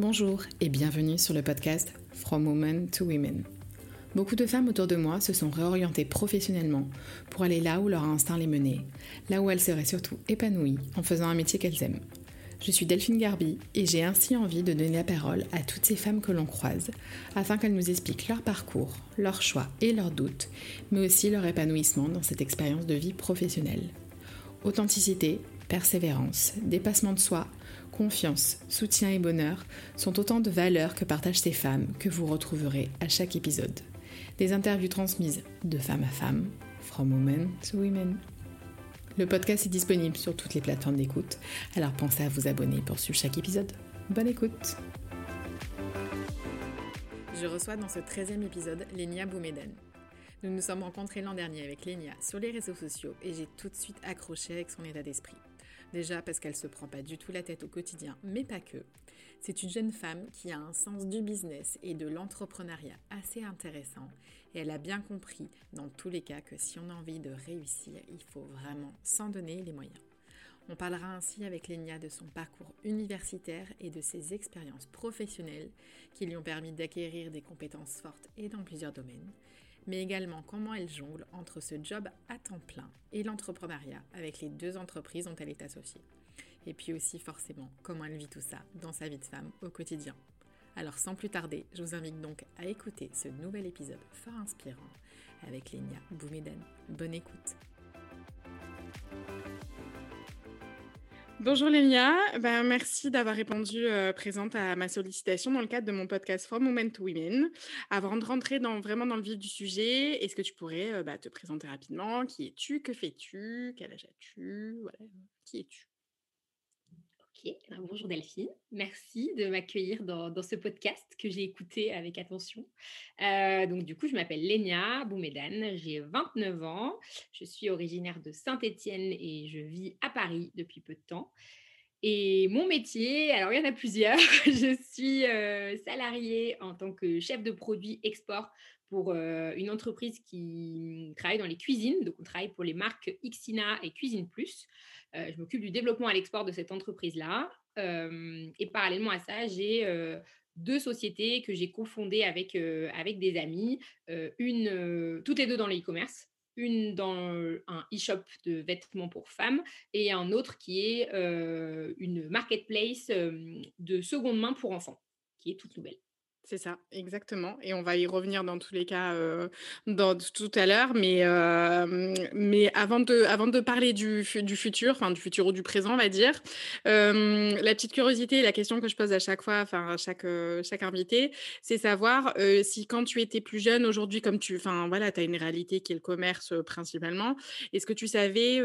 Bonjour et bienvenue sur le podcast From Women to Women. Beaucoup de femmes autour de moi se sont réorientées professionnellement pour aller là où leur instinct les menait, là où elles seraient surtout épanouies en faisant un métier qu'elles aiment. Je suis Delphine Garbi et j'ai ainsi envie de donner la parole à toutes ces femmes que l'on croise afin qu'elles nous expliquent leur parcours, leurs choix et leurs doutes, mais aussi leur épanouissement dans cette expérience de vie professionnelle. Authenticité, persévérance, dépassement de soi, confiance, soutien et bonheur sont autant de valeurs que partagent ces femmes que vous retrouverez à chaque épisode. Des interviews transmises de femme à femme, from women to women. Le podcast est disponible sur toutes les plateformes d'écoute, alors pensez à vous abonner pour suivre chaque épisode. Bonne écoute Je reçois dans ce 13e épisode Lénia Boumeden. Nous nous sommes rencontrés l'an dernier avec Lénia sur les réseaux sociaux et j'ai tout de suite accroché avec son état d'esprit. Déjà parce qu'elle se prend pas du tout la tête au quotidien, mais pas que. C'est une jeune femme qui a un sens du business et de l'entrepreneuriat assez intéressant et elle a bien compris dans tous les cas que si on a envie de réussir, il faut vraiment s'en donner les moyens. On parlera ainsi avec Lénia de son parcours universitaire et de ses expériences professionnelles qui lui ont permis d'acquérir des compétences fortes et dans plusieurs domaines, mais également comment elle jongle entre ce job à temps plein et l'entrepreneuriat avec les deux entreprises dont elle est associée. Et puis aussi forcément comment elle vit tout ça dans sa vie de femme au quotidien. Alors sans plus tarder, je vous invite donc à écouter ce nouvel épisode fort inspirant avec Lénia Boumeden. Bonne écoute. Bonjour Lénia, ben, merci d'avoir répondu euh, présente à ma sollicitation dans le cadre de mon podcast From Women to Women. Avant de rentrer dans, vraiment dans le vif du sujet, est-ce que tu pourrais euh, bah, te présenter rapidement? Qui es-tu? Que fais-tu? Quel âge as-tu? Qui es-tu? Bonjour Delphine, merci de m'accueillir dans, ce podcast que j'ai écouté avec attention. Euh, donc du coup, je m'appelle Lénia Boumédane, j'ai 29 ans, je suis originaire de Saint-Étienne et je vis à Paris depuis peu de temps. Et mon métier, alors il y en a plusieurs, je suis euh, salariée en tant que chef de produit export pour euh, une entreprise qui travaille dans les cuisines. Donc, on travaille pour les marques Xina et Cuisine Plus. Euh, je m'occupe du développement à l'export de cette entreprise-là. Euh, et parallèlement à ça, j'ai deux sociétés que j'ai cofondées avec, avec des amis, une, toutes les deux dans le e-commerce, une dans un e-shop de vêtements pour femmes et un autre qui est une marketplace de seconde main pour enfants, qui est toute nouvelle. C'est ça, exactement. Et on va y revenir dans tous les cas dans, tout à l'heure. Mais, avant, de, parler du, futur, enfin du futur ou du présent, on va dire, la petite curiosité, la question que je pose à chaque fois, à chaque, chaque invité, c'est savoir si quand tu étais plus jeune, aujourd'hui, comme tu enfin, voilà, as une réalité qui est le commerce principalement, est-ce que tu savais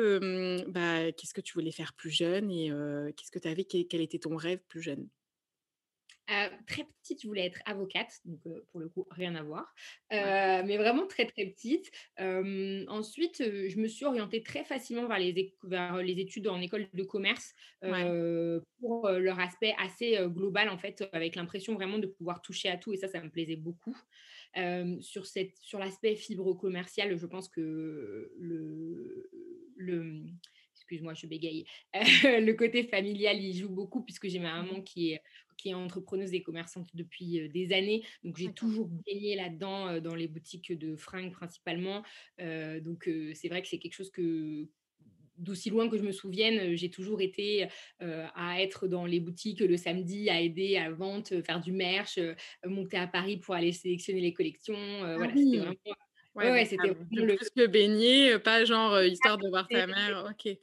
bah, qu'est-ce que tu voulais faire plus jeune et qu'est-ce que tu avais, quel était ton rêve plus jeune? Euh, très petite, je voulais être avocate, donc pour le coup, rien à voir. mais vraiment très, très petite. ensuite, je me suis orientée très facilement vers les, vers les études en école de commerce pour leur aspect assez global, en fait, avec l'impression vraiment de pouvoir toucher à tout. Et ça, ça me plaisait beaucoup. sur, cette, sur l'aspect fibre commerciale, je pense que le, le excuse-moi, je bégaye. le côté familial, il joue beaucoup puisque j'ai ma mmh maman qui est, qui est entrepreneuse et commerçante depuis des années. Donc, j'ai toujours baigné là-dedans, dans les boutiques de fringues principalement. donc, c'est vrai que c'est quelque chose que d'aussi loin que je me souvienne, j'ai toujours été à être dans les boutiques le samedi, à aider à vente, faire du merch, monter à Paris pour aller sélectionner les collections. Ah voilà, c'était vraiment. Ouais, c'était le... plus que baigner, pas genre histoire de voir ta mère. Ok.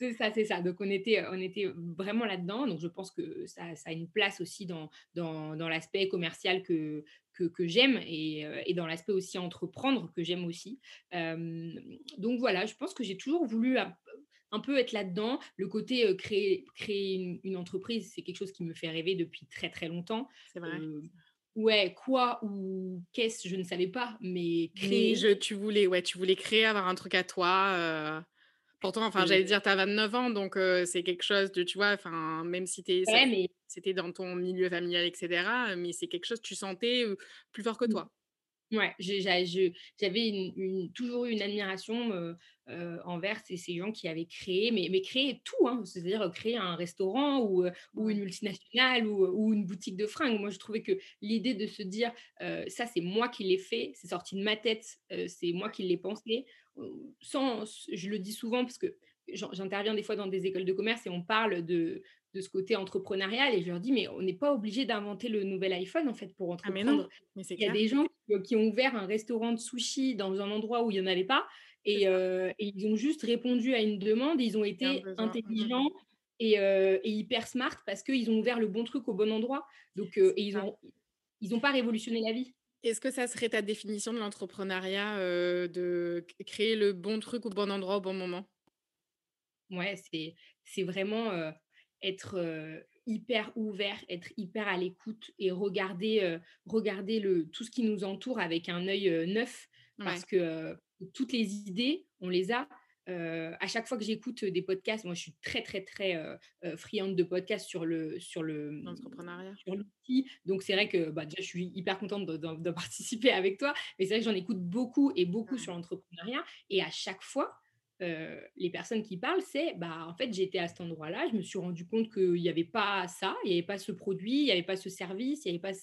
C'est ça, c'est ça. Donc, on était, on était vraiment là-dedans. Donc, je pense que ça, a une place aussi dans, dans, dans l'aspect commercial que, que, que j'aime et, et, dans l'aspect aussi entreprendre que j'aime aussi. donc, voilà, je pense que j'ai toujours voulu un, peu être là-dedans. Le côté créer, créer une, entreprise, c'est quelque chose qui me fait rêver depuis très, très longtemps. C'est vrai. Ouais, quoi ou qu'est-ce, je ne savais pas, mais créer. je, tu voulais, ouais, tu voulais créer, avoir un truc à toi. Pourtant, enfin, j'allais dire, tu as 29 ans, donc c'est quelque chose de, tu vois, enfin, même si c'était dans ton milieu familial, etc., mais c'est quelque chose que tu sentais plus fort que mmh. toi. Ouais, j'avais une, toujours eu une admiration euh, envers ces, ces, gens qui avaient créé, mais, mais créé tout, hein, c'est-à-dire créer un restaurant ou, ou une multinationale ou, ou, une boutique de fringues. Moi, je trouvais que l'idée de se dire, ça, c'est moi qui l'ai fait, c'est sorti de ma tête, c'est moi qui l'ai pensé, sans, je le dis souvent parce que j'interviens des fois dans des écoles de commerce et on parle de, de ce côté entrepreneurial et je leur dis mais on n'est pas obligé d'inventer le nouvel iPhone en fait pour ah, entreprendre. il y a des gens qui, ont ouvert un restaurant de sushi dans un endroit où il n'y en avait pas euh, et, ils ont juste répondu à une demande, ils ont été mmh, intelligents et, euh, et, hyper smart parce qu'ils ont ouvert le bon truc au bon endroit. Donc euh, et ils n'ont ils ont pas révolutionné la vie. Est-ce que ça serait ta définition de l'entrepreneuriat, de créer le bon truc au bon endroit au bon moment? Ouais, c'est vraiment être hyper ouvert, être hyper à l'écoute et regarder, regarder le, tout ce qui nous entoure avec un œil neuf. Parce que toutes les idées, on les a. à chaque fois que j'écoute des podcasts, moi je suis très très très friande de podcasts sur le sur le sur l'outil. Donc c'est vrai que bah, déjà je suis hyper contente de, participer avec toi, mais c'est vrai que j'en écoute beaucoup et beaucoup sur l'entrepreneuriat. Et à chaque fois, les personnes qui parlent, c'est bah en fait j'étais à cet endroit-là, je me suis rendu compte qu'il n'y avait pas ça, il n'y avait pas ce produit, il n'y avait pas ce service, il n'y avait pas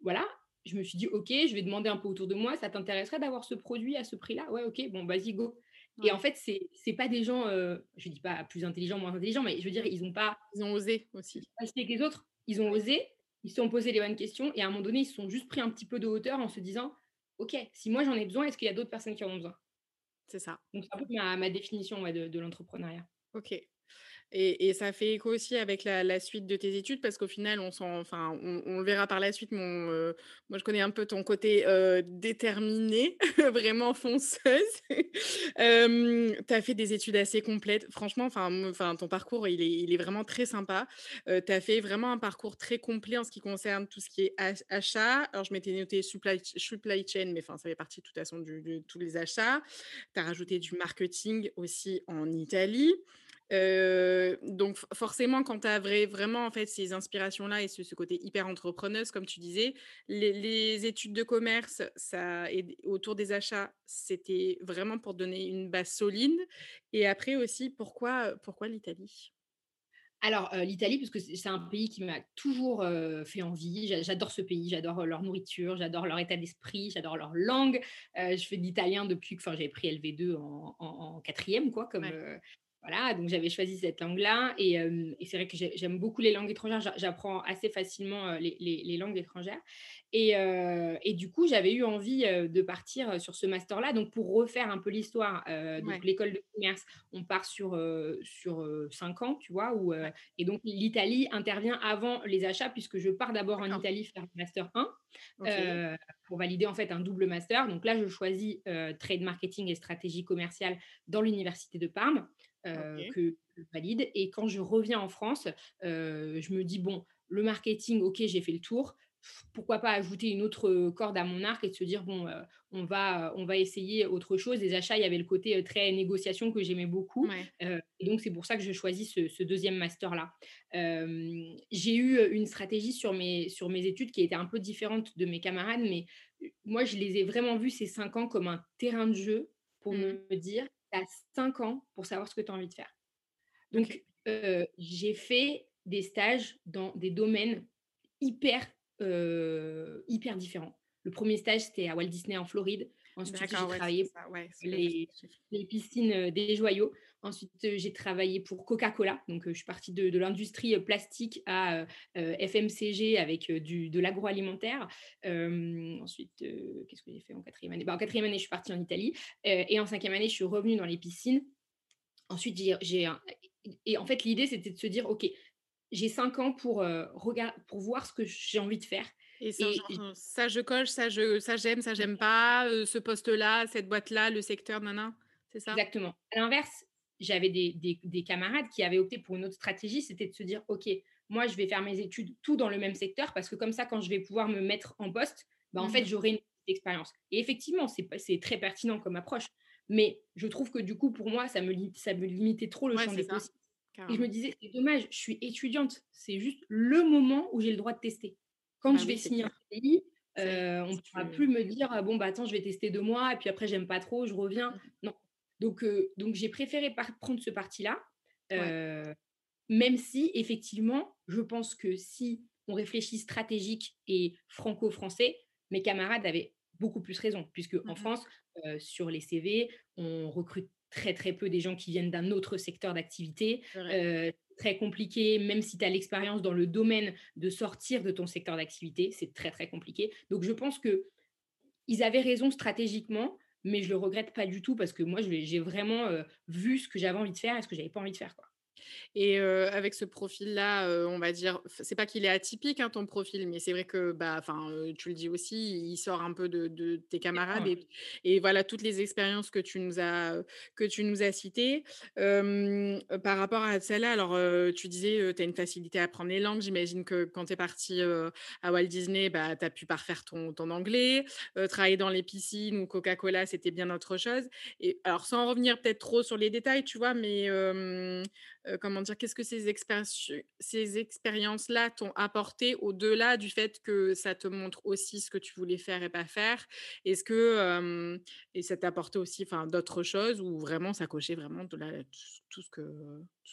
voilà. Je me suis dit ok, je vais demander un peu autour de moi, ça t'intéresserait d'avoir ce produit à ce prix-là? Ouais, ok, bon vas-y go. Et en fait c'est c'est pas des gens, je dis pas plus intelligents, moins intelligents, mais je veux dire ils ont pas, ils ont osé aussi. Acheter que les autres, ils ont osé, ils se sont posés les bonnes questions et à un moment donné ils se sont juste pris un petit peu de hauteur en se disant ok, si moi j'en ai besoin, est-ce qu'il y a d'autres personnes qui en ont besoin? C'est ça. Donc, c'est un peu ma, ma définition de, de l'entrepreneuriat. Ok. Et, ça fait écho aussi avec la, suite de tes études parce qu'au final, on, le verra par la suite. Euh, moi, je connais un peu ton côté euh, déterminé, vraiment fonceuse. euh, tu as fait des études assez complètes. Franchement, ton parcours, il est, vraiment très sympa. Euh, tu as fait vraiment un parcours très complet en ce qui concerne tout ce qui est achat. Alors, je m'étais noté supply, chain, mais ça fait partie de de tous les achats. Tu as rajouté du marketing aussi en Italie donc forcément, quand tu as vraiment en fait ces inspirations-là et ce, côté hyper entrepreneuse, comme tu disais, les, études de commerce, ça et autour des achats, c'était vraiment pour donner une base solide. Et après aussi, pourquoi, pourquoi l'Italie? Alors, l'Italie, parce que c'est un pays qui m'a toujours fait envie. J'adore ce pays, j'adore leur nourriture, j'adore leur état d'esprit, j'adore leur langue. je fais de l'italien depuis que j'ai pris LV2 en, quatrième, quoi, comme, voilà, donc j'avais choisi cette langue-là. Et, c'est vrai que j'aime beaucoup les langues étrangères. J'apprends assez facilement les, langues étrangères. Et, du coup, j'avais eu envie de partir sur ce master-là. Donc, pour refaire un peu l'histoire, donc l'école de commerce, on part sur, sur cinq ans, tu vois. Où, et donc, l'Italie intervient avant les achats, puisque je pars d'abord en Italie faire le master 1 pour valider en fait un double master. Donc là, je choisis trade marketing et stratégie commerciale dans l'université de Parme. Euh, que je valide. Et quand je reviens en France, euh, je me dis, bon, le marketing, ok, j'ai fait le tour. Pourquoi pas ajouter une autre corde à mon arc et de se dire, bon, euh, on, va, on va essayer autre chose. Les achats, il y avait le côté très négociation que j'aimais beaucoup. et donc, c'est pour ça que je choisis ce, deuxième master-là. j'ai eu une stratégie sur mes, sur mes études qui était un peu différente de mes camarades, mais moi, je les ai vraiment vus ces cinq ans comme un terrain de jeu pour mmh. me dire, tu 5 ans pour savoir ce que tu as envie de faire. Donc, j'ai fait des stages dans des domaines hyper, hyper différents. Le premier stage, c'était à Walt Disney en Floride. Ensuite, j'ai travaillé pour les, piscines des joyaux. Ensuite, j'ai travaillé pour Coca-Cola. Donc, je suis partie de, l'industrie plastique à FMCG avec du, de l'agroalimentaire. ensuite, qu'est-ce que j'ai fait en quatrième année? Bah, En quatrième année, je suis partie en Italie. et en cinquième année, je suis revenue dans les piscines. Ensuite, j'ai... Et en fait, l'idée, c'était de se dire, OK, j'ai cinq ans pour, pour voir ce que j'ai envie de faire. Et, ça, je coche, ça, je, ça j'aime, ça, j'aime pas, ce poste-là, cette boîte-là, le secteur, nana. C'est ça? Exactement. À l'inverse, j'avais des, camarades qui avaient opté pour une autre stratégie, c'était de se dire, OK, moi, je vais faire mes études tout dans le même secteur parce que comme ça, quand je vais pouvoir me mettre en poste, bah, en fait, mmh j'aurai une expérience. Et effectivement, c'est très pertinent comme approche. Mais je trouve que du coup, pour moi, ça me, ça me limitait trop le champ des possibles. Et je me disais, c'est dommage, je suis étudiante. C'est juste le moment où j'ai le droit de tester. Quand bah je vais signer un CDI, on ne pourra plus me dire «Ah bon bah attends je vais tester deux mois et puis après j'aime pas trop je reviens. Mmh. non. Donc donc j'ai préféré prendre ce parti là même si effectivement je pense que si on réfléchit stratégique et franco-français mes camarades avaient beaucoup plus raison puisque en mmh France sur les CV on recrute très très peu des gens qui viennent d'un autre secteur d'activité très compliqué, même si tu as l'expérience dans le domaine de sortir de ton secteur d'activité, c'est très très compliqué. Donc je pense que ils avaient raison stratégiquement, mais je le regrette pas du tout parce que moi j'ai vraiment euh, vu ce que j'avais envie de faire et ce que j'avais pas envie de faire. Et avec ce profil-là, on va dire, c'est pas qu'il est atypique hein, ton profil, mais c'est vrai que, bah, enfin, tu le dis aussi, il sort un peu de, tes camarades et, voilà toutes les expériences que tu nous as que tu nous as citées. par rapport à celle-là, alors tu disais, tu as une facilité à apprendre les langues. J'imagine que quand tu es parti à Walt Disney, bah, tu as pu parfaire ton, ton anglais, travailler dans les piscines ou Coca-Cola, c'était bien autre chose. Et alors, sans revenir peut-être trop sur les détails, tu vois, mais comment dire, qu'est-ce que ces, expériences, ces expériences-là t'ont apporté au-delà du fait que ça te montre aussi ce que tu voulais faire et pas faire? Est-ce que et ça t'a apporté aussi d'autres choses ou vraiment ça cochait vraiment de tout ce que,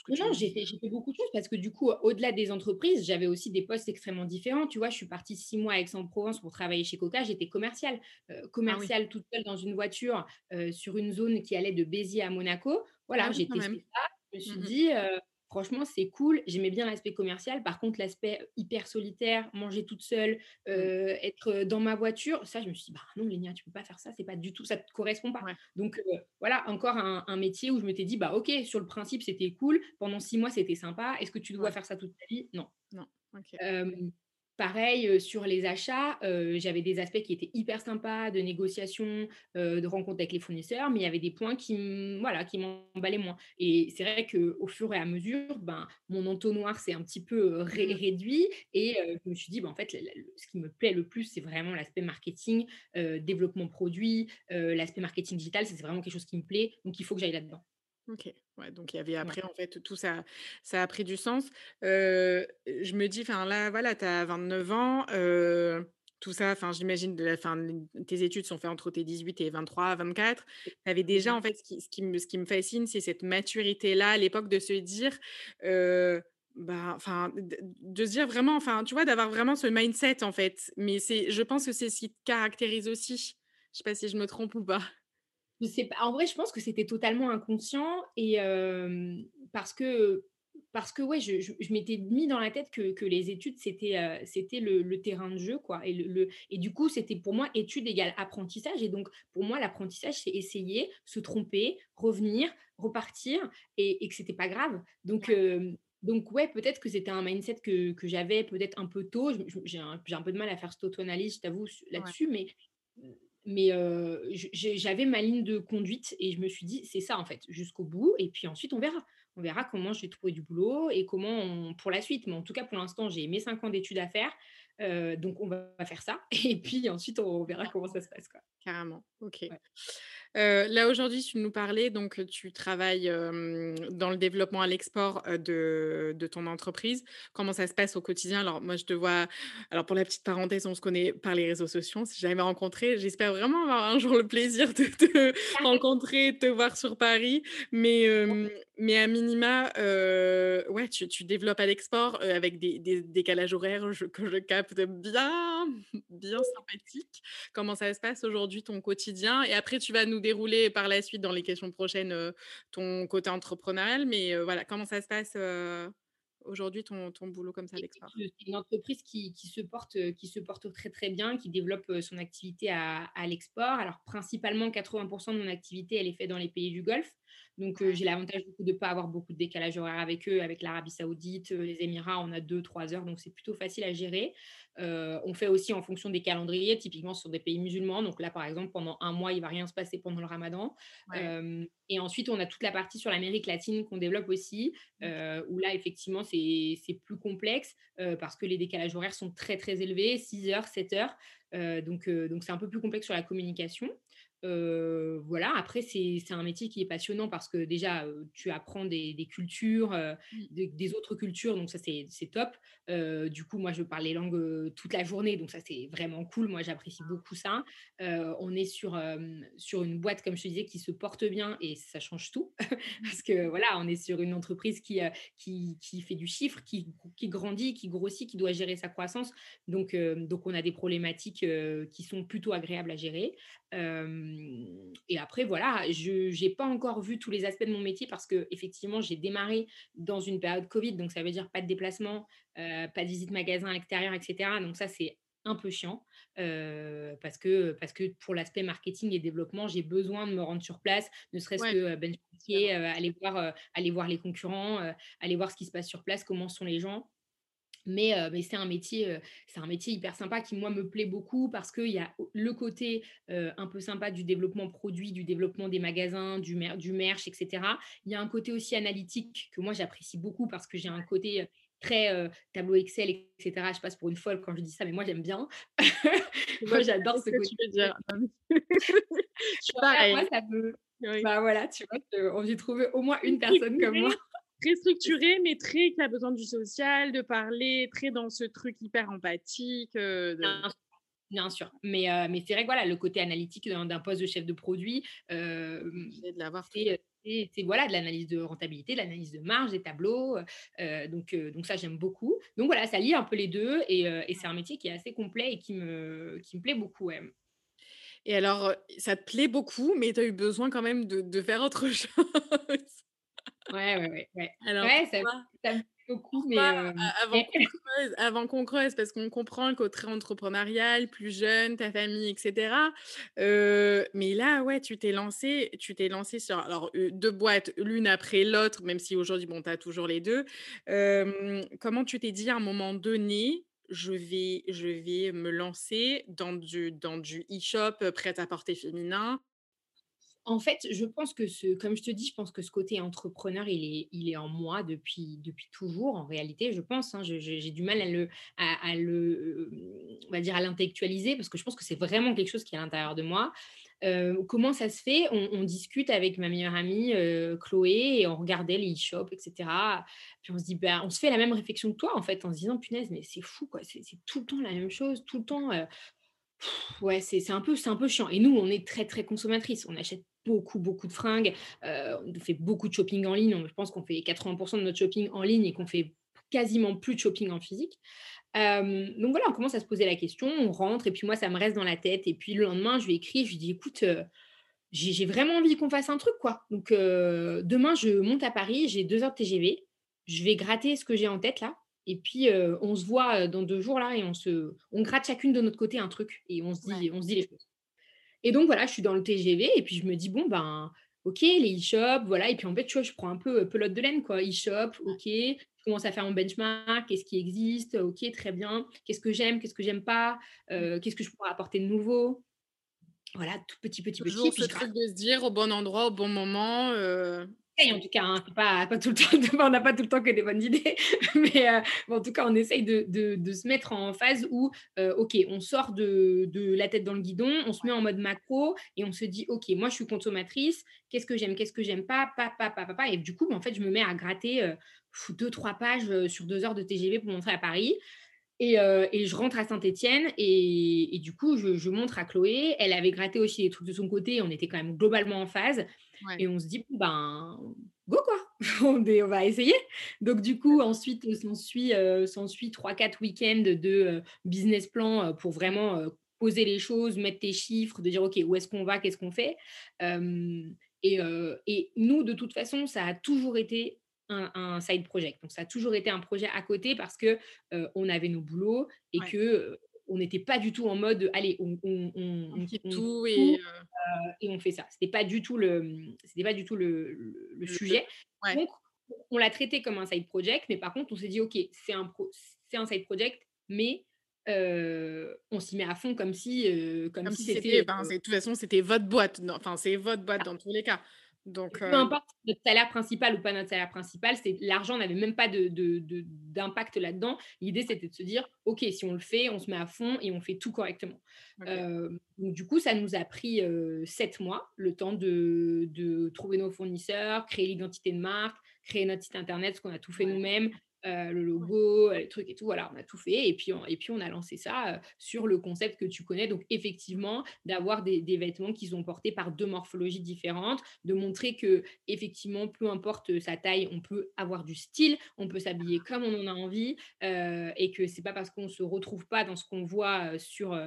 tout Non, j'ai fait, fait, beaucoup de choses parce que du coup, au-delà des entreprises, j'avais aussi des postes extrêmement différents. Tu vois, je suis partie six mois à Aix-en-Provence pour travailler chez Coca. J'étais commerciale, euh, commerciale toute seule dans une voiture sur une zone qui allait de Béziers à Monaco. Voilà, ah j'ai testé ça. Je me suis mmh dit, franchement, c'est cool. J'aimais bien l'aspect commercial. Par contre, l'aspect hyper solitaire, manger toute seule, mmh. être dans ma voiture, ça, je me suis dit, bah non, Lénia, tu peux pas faire ça. C'est pas du tout, ça te correspond pas. Donc, voilà, encore un, métier où je m'étais dit, bah ok, sur le principe, c'était cool. Pendant six mois, c'était sympa. Est-ce que tu dois faire ça toute ta vie? Non. Non. Pareil, sur les achats, j'avais des aspects qui étaient hyper sympas, de négociation, de rencontres avec les fournisseurs, mais il y avait des points qui, voilà, qui m'emballaient moins. Et c'est vrai qu'au fur et à mesure, ben, mon entonnoir s'est un petit peu mmh réduit et je me suis dit, ben, en fait, ce qui me plaît le plus, c'est vraiment l'aspect marketing, développement produit, l'aspect marketing digital, c'est vraiment quelque chose qui me plaît, donc il faut que j'aille là-dedans. OK. Ouais, donc il y avait après, en fait, tout ça ça a pris du sens. je me dis, enfin là, voilà, tu as 29 ans, tout ça, enfin j'imagine tes études sont faites entre tes 18 et 23, 24. Tu avais déjà, en fait, ce qui ce qui me ce qui me fascine, c'est cette maturité-là, à l'époque, de se dire, bah, enfin, de se dire vraiment, enfin, tu vois, d'avoir vraiment ce mindset, en fait. Mais c'est je pense que c'est ce qui te caractérise aussi. Je sais pas si je me trompe ou pas en vrai, je pense que c'était totalement inconscient et parce que parce que ouais, je, m'étais mis dans la tête que, les études c'était c'était le, terrain de jeu quoi. Et le, et du coup c'était pour moi études égale apprentissage. Et donc pour moi l'apprentissage c'est essayer, se tromper, revenir, repartir et, et que c'était pas grave. Donc donc ouais, peut-être que c'était un mindset que, j'avais peut-être un peu tôt. J'ai un, un, peu de mal à faire cette auto-analyse, je t'avoue, là-dessus, mais mais j'avais ma ligne de conduite et je me suis dit, c'est ça en fait, jusqu'au bout. Et puis ensuite, on verra. On verra comment je vais trouver du boulot et comment on, pour la suite. Mais en tout cas, pour l'instant, j'ai mes cinq ans d'études à faire. donc, on va faire ça. Et puis ensuite, on verra comment ça se passe. Quoi. Carrément. OK là, aujourd'hui, tu nous parlais, donc tu travailles dans le développement à l'export de, ton entreprise. Comment ça se passe au quotidien? Alors, moi, je te vois. Alors, pour la petite parenthèse, on se connaît par les réseaux sociaux. Si jamais rencontré, j'espère vraiment avoir un jour le plaisir de te rencontrer, de te voir sur Paris. Mais, mais à minima, ouais, tu, développes à l'export avec des, décalages horaires que je capte bien, bien sympathique. Comment ça se passe aujourd'hui, ton quotidien Et après, tu vas nous dérouler par la suite dans les questions prochaines ton côté entrepreneurial. Mais voilà, comment ça se passe aujourd'hui ton, ton, boulot comme ça à l'export C'est une entreprise qui, qui, se porte, qui se porte très très bien, qui développe son activité à, à l'export. Alors principalement 80% de mon activité, elle est faite dans les pays du Golfe. Donc, j'ai l'avantage de ne pas avoir beaucoup de décalage horaire avec eux, avec l'Arabie Saoudite, les Émirats, on a 2-3 heures, donc c'est plutôt facile à gérer. on fait aussi en fonction des calendriers, typiquement sur des pays musulmans. Donc là, par exemple, pendant un mois, il ne va rien se passer pendant le ramadan. et ensuite, on a toute la partie sur l'Amérique latine qu'on développe aussi, où là, effectivement, c'est plus complexe parce que les décalages horaires sont très, très élevés, 6 heures, 7 heures. donc, donc c'est un peu plus complexe sur la communication. Voilà, après, c'est un métier qui est passionnant parce que déjà, tu apprends des, cultures, mmh. des, autres cultures, donc ça, c'est top. du coup, moi, je parle les langues toute la journée, donc ça, c'est vraiment cool. Moi, j'apprécie beaucoup ça. on est sur, sur une boîte, comme je te disais, qui se porte bien et ça change tout. parce que voilà, on est sur une entreprise qui, qui, qui, fait du chiffre, qui, qui, grandit, qui grossit, qui doit gérer sa croissance. Donc, donc on a des problématiques qui sont plutôt agréables à gérer et après, voilà, je n'ai pas encore vu tous les aspects de mon métier parce que effectivement, j'ai démarré dans une période Covid, donc ça veut dire pas de déplacement, pas de visite magasin à l'extérieur, etc. Donc ça, c'est un peu chiant parce, que, parce que pour l'aspect marketing et développement, j'ai besoin de me rendre sur place, ne serait-ce que benchmarker, aller, voir, aller voir les concurrents, aller voir ce qui se passe sur place, comment sont les gens. Mais, c'est un métier, c'est un métier hyper sympa qui moi me plaît beaucoup parce qu'il y a le côté un peu sympa du développement produit, du développement des magasins, du, du merch, etc. Il y a un côté aussi analytique que moi j'apprécie beaucoup parce que j'ai un côté très tableau Excel, etc. Je passe pour une folle quand je dis ça, mais moi j'aime bien. moi j'adore ce, que tu veux dire. moi, ça me... Bah voilà, tu vois, on j'ai trouvé au moins une personne comme moi très structuré, mais très qui a besoin du social, de parler, très dans ce truc hyper empathique. Euh, bien, sûr. Mais, euh, mais c'est vrai que voilà, le côté analytique d'un poste de chef de produit, euh, c'est voilà de l'analyse de rentabilité, de l'analyse de marge, des tableaux. donc, donc ça j'aime beaucoup. Donc voilà, ça lie un peu les deux et, et c'est un métier qui est assez complet et qui me, qui me plaît beaucoup. Et alors, ça te plaît beaucoup, mais tu as eu besoin quand même de, de faire autre chose. Ouais, ouais, ouais. Alors, ouais, ça, ça me beaucoup, mais avant qu'on creuse, parce qu'on comprend le côté entrepreneurial, plus jeune, ta famille, etc. mais là, ouais, tu t'es lancé, tu t'es lancé sur alors deux boîtes, l'une après l'autre, même si aujourd'hui, bon, tu as toujours les deux. comment tu t'es dit à un moment donné, je vais, je vais me lancer dans du, dans du e-shop prêt à porter féminin en fait, je pense que ce, comme je te dis, je pense que ce côté entrepreneur, il est, il est en moi depuis, depuis toujours. En réalité, je pense, hein, j'ai du mal à le, à, le, on va dire, à l'intellectualiser parce que je pense que c'est vraiment quelque chose qui est à l'intérieur de moi. Euh, comment ça se fait? On, discute avec ma meilleure amie euh, Chloé et on regardait les e-shops, etc. Puis on se dit, ben, on se fait la même réflexion que toi en fait, en se disant, punaise, mais c'est fou, quoi. C'est tout le temps la même chose, tout le temps. Euh, c'est un peu, un peu chiant. Et nous, on est très très consommatrices. On achète beaucoup, beaucoup de fringues. Euh, on fait beaucoup de shopping en ligne. Je pense qu'on fait 80% de notre shopping en ligne et qu'on fait quasiment plus de shopping en physique. Euh, donc voilà, on commence à se poser la question, on rentre et puis moi, ça me reste dans la tête. Et puis le lendemain, je lui écris, je lui dis, écoute, euh, j'ai vraiment envie qu'on fasse un truc, quoi. Donc demain, je monte à Paris, j'ai deux heures de TGV, je vais gratter ce que j'ai en tête là. Et puis, on se voit dans deux jours là et on se, on gratte chacune de notre côté un truc et on se dit, on se dit les choses. Et donc, voilà, je suis dans le TGV et puis je me dis, bon, ben, ok, les e-shops, voilà. Et puis, en fait, tu vois, je prends un peu pelote de laine, quoi. E-shop, ok. Je commence à faire mon benchmark, qu'est-ce qui existe, ok, très bien. Qu'est-ce que j'aime, qu'est-ce que j'aime pas, mmh. qu'est-ce que je pourrais apporter de nouveau? Voilà, tout petit, petit, petit. Toujours ce truc de se dire au bon endroit, au bon moment en tout cas, hein, pas, pas, on n'a pas tout le temps que des bonnes idées, mais euh, en tout cas, on essaye de, se mettre en phase où, euh, ok, on sort de, la tête dans le guidon, on se met en mode macro et on se dit, ok, moi je suis consommatrice, qu'est-ce que j'aime, qu'est-ce que j'aime pas, papa, papa, papa, et du coup, en fait, je me mets à gratter euh, deux, trois pages sur deux heures de TGV pour montrer à Paris. Et, et, je rentre à Saint-Etienne et, et, du coup, je, je, montre à Chloé. Elle avait gratté aussi des trucs de son côté. On était quand même globalement en phase. Et on se dit, ben, go quoi, on, on, va essayer. Donc du coup, ensuite, s'ensuit euh, 3-4 week-ends de euh, business plan euh, pour vraiment euh, poser les choses, mettre tes chiffres, de dire, OK, où est-ce qu'on va, qu'est-ce qu'on fait? Et, et, nous, de toute façon, ça a toujours été un, side project. Donc ça a toujours été un projet à côté parce que on avait nos boulots et que on n'était pas du tout en mode allez on, on, on, tout et, euh, et on fait ça. C'était pas du tout le, c'était pas du tout le, le, sujet. Donc, on l'a traité comme un side project, mais par contre, on s'est dit, ok, c'est un, c'est un side project, mais euh, on s'y met à fond comme si, euh, comme, si, c'était. Ben, de toute façon, c'était votre boîte. Enfin, c'est votre boîte dans tous les cas. Donc, peu importe notre salaire principal ou pas notre salaire principal, c'est l'argent n'avait même pas de, d'impact là-dedans. L'idée, c'était de se dire, OK, si on le fait, on se met à fond et on fait tout correctement. du coup, ça nous a pris sept mois, le temps de, trouver nos fournisseurs, créer l'identité de marque, créer notre site internet, ce qu'on a tout fait nous-mêmes, euh, le logo, les trucs et tout. Voilà, on a tout fait. Et puis, on, et puis on a lancé ça euh, sur le concept que tu connais. Donc, effectivement, d'avoir des, vêtements qui sont portés par deux morphologies différentes, de montrer que, effectivement, peu importe sa taille, on peut avoir du style, on peut s'habiller comme on en a envie euh, et que c'est pas parce qu'on se retrouve pas dans ce qu'on voit sur,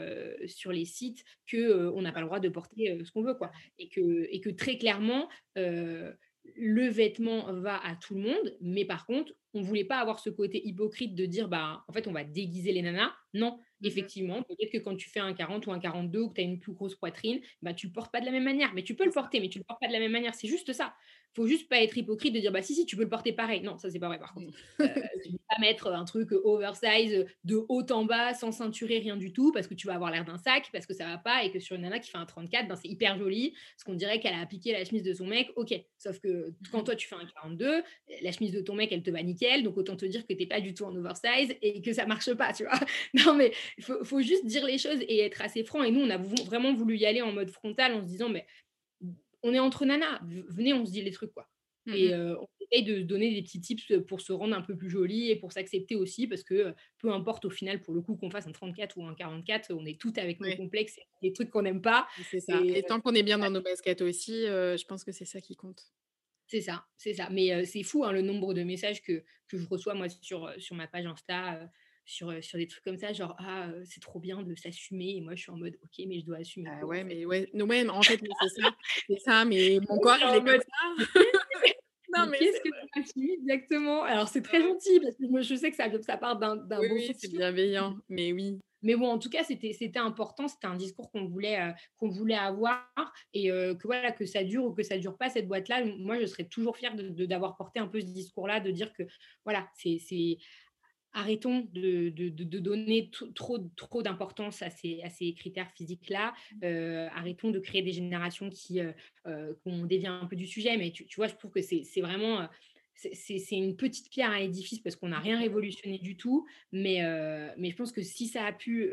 sur les sites que on n'a pas le droit de porter ce qu'on veut. Quoi. Et, que, et que très clairement, le vêtement va à tout le monde, mais par contre, on voulait pas avoir ce côté hypocrite de dire, bah, en fait, on va déguiser les nanas. Non, effectivement, peut-être que quand tu fais un 40 ou un 42 ou que tu as une plus grosse poitrine, bah, tu ne le portes pas de la même manière. Mais tu peux le porter, mais tu ne le portes pas de la même manière. C'est juste ça faut juste pas être hypocrite de dire bah si si tu peux le porter pareil. Non, ça c'est pas vrai par contre. Euh, tu peux pas mettre un truc oversize de haut en bas sans ceinturer rien du tout parce que tu vas avoir l'air d'un sac parce que ça va pas et que sur une nana qui fait un 34 ben c'est hyper joli parce qu'on dirait qu'elle a appliqué la chemise de son mec. OK, sauf que quand toi tu fais un 42, la chemise de ton mec elle te va nickel donc autant te dire que t'es pas du tout en oversize et que ça marche pas, tu vois. Non mais faut, faut juste dire les choses et être assez franc et nous on a vraiment voulu y aller en mode frontal en se disant mais on est entre nanas. Venez, on se dit les trucs, quoi. Mmh et on essaye de donner des petits tips pour se rendre un peu plus jolie et pour s'accepter aussi, parce que peu importe au final, pour le coup, qu'on fasse un 34 ou un 44, on est toutes avec nos complexes et des trucs qu'on n'aime pas. C'est ça. Et, tant qu'on est bien dans nos baskets aussi, je pense que c'est ça qui compte. C'est ça, c'est ça. Mais c'est fou hein, le nombre de messages que, que, je reçois moi sur, sur ma page Insta sur, sur des trucs comme ça, genre ah c'est trop bien de s'assumer et moi je suis en mode ok mais je dois assumer. Ah ouais mais ouais nous-mêmes en fait c'est ça c'est ça mais mon corps il est comme ça. non mais qu'est-ce que tu assumes exactement? Alors c'est très gentil parce que je sais que ça, ça part d'un bon oui, c'est bienveillant mais oui. Mais bon, en tout cas, c'était important, c'était un discours qu'on voulait, qu'on voulait avoir et que voilà, que ça dure ou que ça dure pas cette boîte-là. Moi, je serais toujours fière de, d'avoir porté un peu ce discours-là, de dire que voilà, c'est arrêtons de, donner trop, trop d'importance à ces, à ces critères physiques-là. Mmh. Euh, arrêtons de créer des générations qui euh, euh, qu'on dévient un peu du sujet. Mais tu, vois, je trouve que c'est vraiment c'est une petite pierre à l'édifice parce qu'on n'a rien révolutionné du tout. Mais, mais je pense que si ça a pu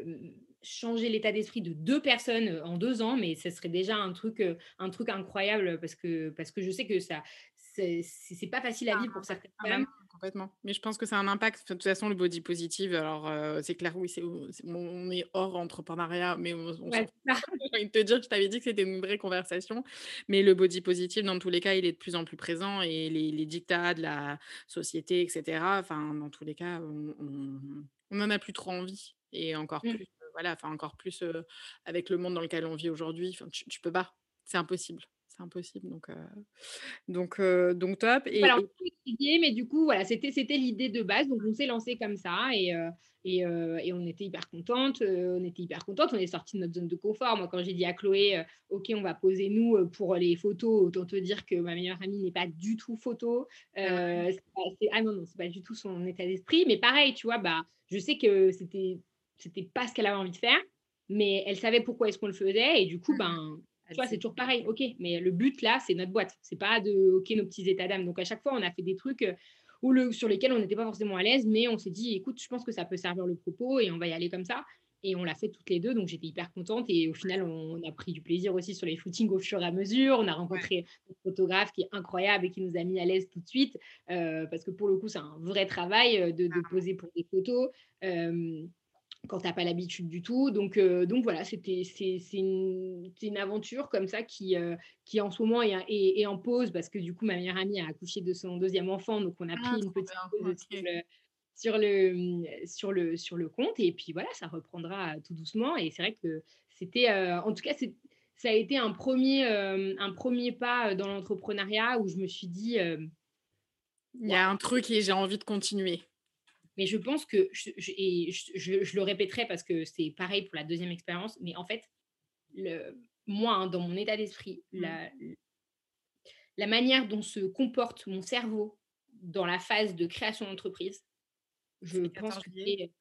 changer l'état d'esprit de deux personnes en deux ans, mais ce serait déjà un truc, un truc incroyable parce que, parce que je sais que ça, c'est pas facile à vivre pour certaines femmes. Complètement. Mais je pense que c'est un impact. De toute façon, le body positive, alors c'est clair, oui, c'est on est hors entrepreneuriat, mais on, on ouais, envie de te dire, je t'avais dit que c'était une vraie conversation. Mais le body positive, dans tous les cas, il est de plus en plus présent et les, les dictats de la société, etc. Enfin, dans tous les cas, on, n'en a plus trop envie et encore mmh. plus. voilà, enfin encore plus avec le monde dans lequel on vit aujourd'hui. Enfin, tu, tu peux pas, c'est impossible c'est impossible. Donc, donc, donc top. Et, Alors, mais du coup, voilà, c'était, c'était l'idée de base. Donc, on s'est lancé comme ça et, et, et, on était hyper contente. on était hyper contente. On est sorti de notre zone de confort. Moi, quand j'ai dit à Chloé, OK, on va poser nous pour les photos, autant te dire que ma meilleure amie n'est pas du tout photo. ah, ah non, non, c'est pas du tout son état d'esprit. Mais pareil, tu vois, bah, je sais que c'était, c'était pas ce qu'elle avait envie de faire mais elle savait pourquoi est-ce qu'on le faisait et du coup mmh ben tu vois, c'est toujours pareil. OK, mais le but là, c'est notre boîte. C'est pas de OK nos petits états d'âme. Donc à chaque fois, on a fait des trucs euh, où le, sur lesquels on n'était pas forcément à l'aise, mais on s'est dit, écoute, je pense que ça peut servir le propos et on va y aller comme ça. Et on l'a fait toutes les deux, donc j'étais hyper contente. Et au final, on, a pris du plaisir aussi sur les shootings au fur et à mesure. On a rencontré un photographe qui est incroyable et qui nous a mis à l'aise tout de suite, euh, parce que pour le coup, c'est un vrai travail euh, de, de, ah. poser pour des photos quand tu n'as pas l'habitude du tout. Donc, euh, donc voilà, c'était, c'est, une, une, aventure comme ça qui, euh, qui en ce moment est, est, en pause parce que du coup, ma meilleure amie a accouché de son deuxième enfant. Donc, on a ah, pris une petite pause sur, le, sur, le, sur, le, compte. Et puis voilà, ça reprendra tout doucement. Et c'est vrai que c'était, euh, en tout cas, c'est, ça a été un premier, un premier pas dans l'entrepreneuriat où je me suis dit... Il y a un truc et j'ai envie de continuer. Mais je pense que, je, et je, le répéterai parce que c'est pareil pour la deuxième expérience, mais en fait, le, moi, hein, dans mon état d'esprit, mmh. la, la manière dont se comporte mon cerveau dans la phase de création d'entreprise, je pense que c'est...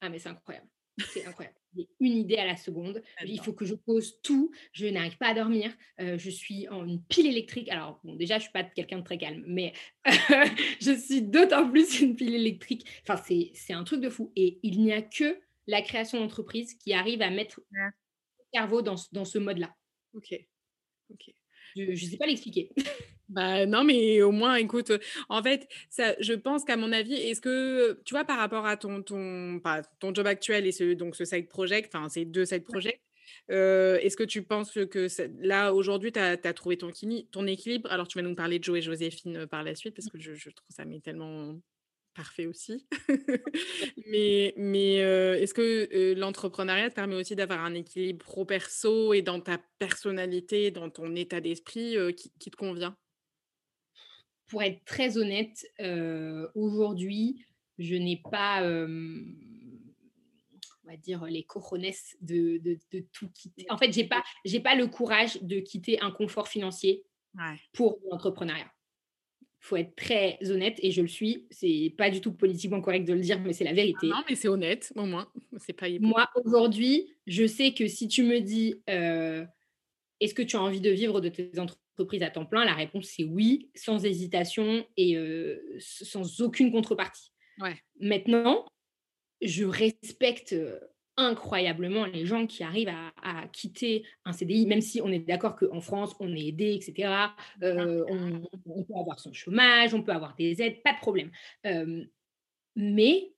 Ah, mais c'est incroyable. C'est incroyable. J'ai une idée à la seconde. Il faut que je pose tout. Je n'arrive pas à dormir. Euh, je suis en une pile électrique. Alors, bon, déjà, je suis pas quelqu'un de très calme, mais je suis d'autant plus une pile électrique. Enfin, c'est un truc de fou. Et il n'y a que la création d'entreprise qui arrive à mettre le cerveau dans, dans ce mode-là. Ok. Ok. Je ne sais pas l'expliquer. Bah non, mais au moins, écoute, en fait, ça, je pense qu'à mon avis, est-ce que, tu vois, par rapport à ton, ton, pas, ton job actuel et ce, donc ce side project, enfin, ces deux side projects, est-ce que tu penses que là, aujourd'hui, tu as, trouvé ton, ton équilibre? Alors, tu vas nous parler de Joe et Joséphine par la suite, parce que je, je trouve ça mais tellement parfait aussi. mais mais est-ce que l'entrepreneuriat te permet aussi d'avoir un équilibre pro-perso et dans ta personnalité, dans ton état d'esprit qui, te convient? Pour être très honnête, aujourd'hui, je n'ai pas, on va dire, les cojones de, de, de, tout quitter. En fait, je n'ai pas, pas le courage de quitter un confort financier pour l'entrepreneuriat faut être très honnête et je le suis. C'est pas du tout politiquement correct de le dire, mais c'est la vérité. non, mais c'est honnête, au moins. C'est pas Moi, aujourd'hui, je sais que si tu me dis euh, est-ce que tu as envie de vivre de tes entreprises à temps plein, la réponse c'est oui, sans hésitation et euh, sans aucune contrepartie. Ouais. Maintenant, je respecte euh, incroyablement les gens qui arrivent à, quitter un CDI, même si on est d'accord qu'en France, on est aidé, etc. Euh, on, peut avoir son chômage, on peut avoir des aides, pas de problème. Euh, mais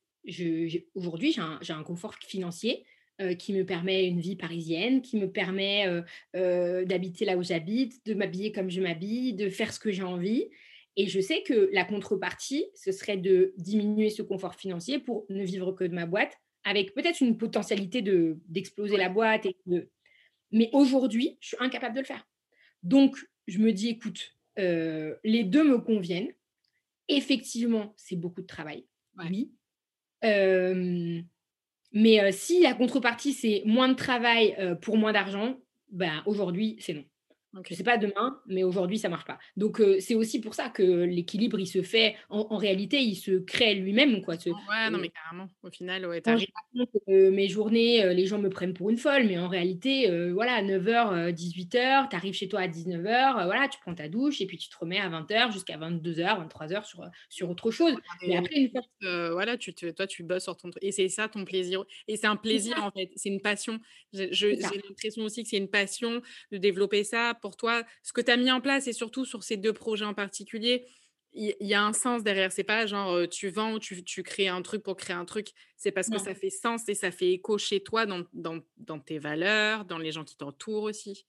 aujourd'hui, j'ai un, confort financier euh, qui me permet une vie parisienne, qui me permet d'habiter là où j'habite, de m'habiller comme je m'habille, de faire ce que j'ai envie. Et je sais que la contrepartie, ce serait de diminuer ce confort financier pour ne vivre que de ma boîte avec peut-être une potentialité de, d'exploser la boîte. Et Mais aujourd'hui, je suis incapable de le faire. Donc, je me dis, écoute, euh, les deux me conviennent. Effectivement, c'est beaucoup de travail. Oui. Euh, mais euh, si la contrepartie, c'est moins de travail pour moins d'argent, ben, aujourd'hui, c'est non. Je ne sais pas demain, mais aujourd'hui, ça ne marche pas. Donc, c'est aussi pour ça que l'équilibre, il se fait, en, réalité, il se crée lui-même. Quoi. ouais, non, mais carrément. Au final, ouais, mes journées, les gens me prennent pour une folle, mais en réalité, voilà, 9h, 18h, tu arrives chez toi à 19h, voilà, tu prends ta douche et puis tu te remets à 20h jusqu'à 22h, 23h sur, sur autre chose. Et après, une fois... voilà, tu, toi, tu bosses sur ton truc. Et c'est ça ton plaisir. Et c'est un plaisir, en fait. C'est une passion. J'ai l'impression aussi que c'est une passion de développer ça pour toi, ce que tu as mis en place et surtout sur ces deux projets en particulier, il y, a un sens derrière. C'est pas genre tu vends ou tu, tu, crées un truc pour créer un truc. C'est parce que ça fait sens et ça fait écho chez toi dans, dans, dans tes valeurs, dans les gens qui t'entourent aussi.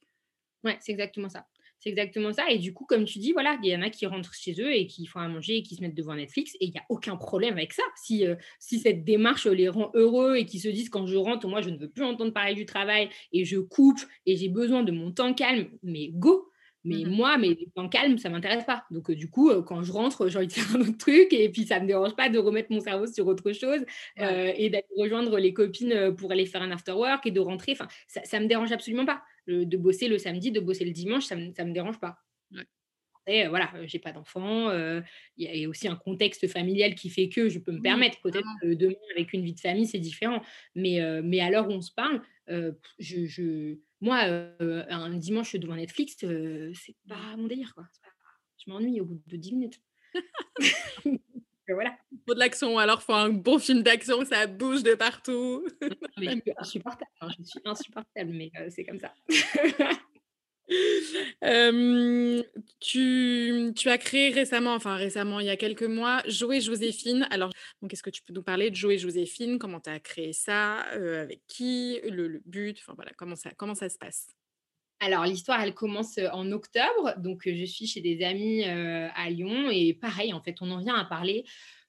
Ouais, c'est exactement ça. C'est exactement ça. Et du coup, comme tu dis, voilà, il y en a qui rentrent chez eux et qui font à manger et qui se mettent devant Netflix. Et il n'y a aucun problème avec ça. Si, euh, si cette démarche les rend heureux et qui se disent quand je rentre, moi, je ne veux plus entendre parler du travail et je coupe et j'ai besoin de mon temps calme, mais go, mais mmh moi, mes temps calmes, ça ne m'intéresse pas. Donc, euh, du coup, euh, quand je rentre, j'ai envie de faire un autre truc. Et puis, ça ne me dérange pas de remettre mon cerveau sur autre chose euh, et d'aller rejoindre les copines pour aller faire un after work et de rentrer. Enfin, ça ne me dérange absolument pas. De bosser le samedi, de bosser le dimanche, ça ne me, dérange pas. Et voilà, j'ai pas d'enfant. Il y a aussi un contexte familial qui fait que je peux me permettre. Peut-être que demain, avec une vie de famille, c'est différent. Mais, mais à l'heure où on se parle, je moi, un dimanche devant Netflix, c'est pas mon délire. Quoi. Je m'ennuie au bout de 10 minutes. voilà. Faut de l'action, alors faut un bon film d'action, ça bouge de partout. je suis insupportable, hein, je suis insupportable, mais c'est comme ça. tu, tu, as créé récemment, enfin récemment, il y a quelques mois, et Joséphine. Alors, donc, est-ce que tu peux nous parler de et Joséphine? Comment tu as créé ça? Avec qui? Le, but? Enfin voilà, comment ça, comment ça se passe? Alors, l'histoire, elle commence en octobre. Donc, je suis chez des amis à Lyon. Et pareil, en fait, on en vient à parler.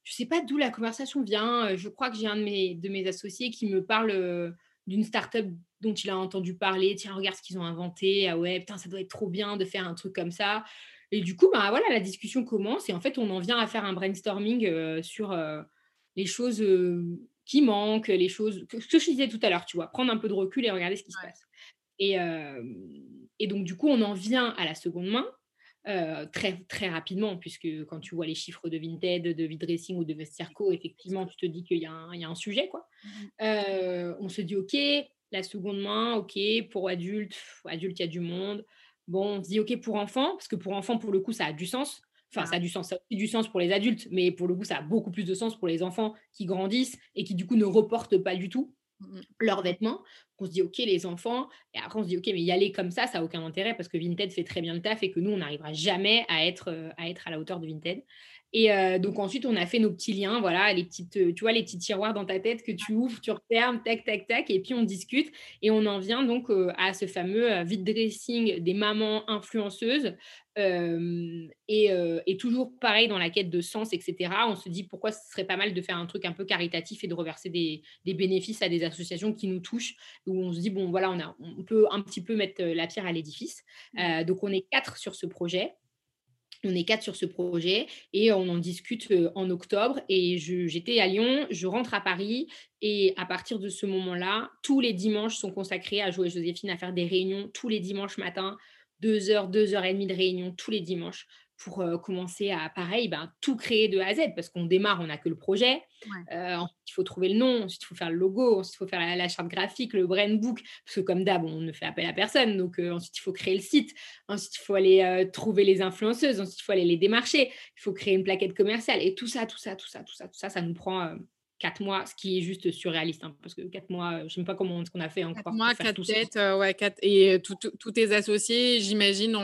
Je ne sais pas d'où la conversation vient. Je crois que j'ai un de mes, de mes associés qui me parle d'une start-up dont il a entendu parler. Tiens, regarde ce qu'ils ont inventé. Ah ouais, putain, ça doit être trop bien de faire un truc comme ça. Et du coup, bah, voilà, la discussion commence. Et en fait, on en vient à faire un brainstorming euh, sur euh, les choses euh, qui manquent, les choses. Ce que je disais tout à l'heure, tu vois, prendre un peu de recul et regarder ce qui se passe. Et, et, donc, du coup, on en vient à la seconde main. Très, très rapidement, puisque quand tu vois les chiffres de Vinted, de V-Dressing ou de Vestiarco, effectivement, tu te dis qu'il y, y, a un sujet. Quoi. Mmh on se dit, OK, la seconde main, OK, pour adultes, adultes, il y a du monde. Bon, on se dit, OK, pour enfants, parce que pour enfants, pour le coup, ça a du sens. Enfin, ça a du sens, ça a du sens pour les adultes, mais pour le coup, ça a beaucoup plus de sens pour les enfants qui grandissent et qui, du coup, ne reportent pas du tout leurs vêtements. On se dit, OK, les enfants. Et après, on se dit, OK, mais y aller comme ça, ça n'a aucun intérêt parce que Vinted fait très bien le taf et que nous, on n'arrivera jamais à être, euh, à être à la hauteur de Vinted. Et euh, donc ensuite, on a fait nos petits liens, voilà, les petites, euh, tu vois, les petits tiroirs dans ta tête que tu ouvres, tu refermes, tac, tac, tac, et puis on discute. Et on en vient donc à ce fameux vide dressing des mamans influenceuses. et, toujours pareil dans la quête de sens, etc. On se dit pourquoi ce serait pas mal de faire un truc un peu caritatif et de reverser des, des bénéfices à des associations qui nous touchent, où on se dit, bon, voilà, on, a, on peut un petit peu mettre la pierre à l'édifice. Mmh. donc on est quatre sur ce projet. On est quatre sur ce projet et on en discute en octobre. Et j'étais à Lyon, je rentre à Paris et à partir de ce moment-là, tous les dimanches sont consacrés à jouer Joséphine, à faire des réunions tous les dimanches matin, deux heures, deux heures et demie de réunion tous les dimanches pour commencer à, pareil, ben, tout créer de A à Z, parce qu'on démarre, on n'a que le projet. ensuite, il faut trouver le nom, ensuite, il faut faire le logo, ensuite, il faut faire la, charte graphique, le brand book, parce que comme d'hab, on ne fait appel à personne. Donc, ensuite, il faut créer le site, ensuite, il faut aller trouver les influenceuses, ensuite, il faut aller les démarcher, il faut créer une plaquette commerciale. Et tout ça, tout ça, tout ça, tout ça, tout ça, ça nous prend 4 mois, ce qui est juste surréaliste, hein, parce que 4 mois, je ne sais pas comment ce qu'on a fait encore. 4 mois, 4 têtes, euh, ouais, 4, et tous tes associés, j'imagine,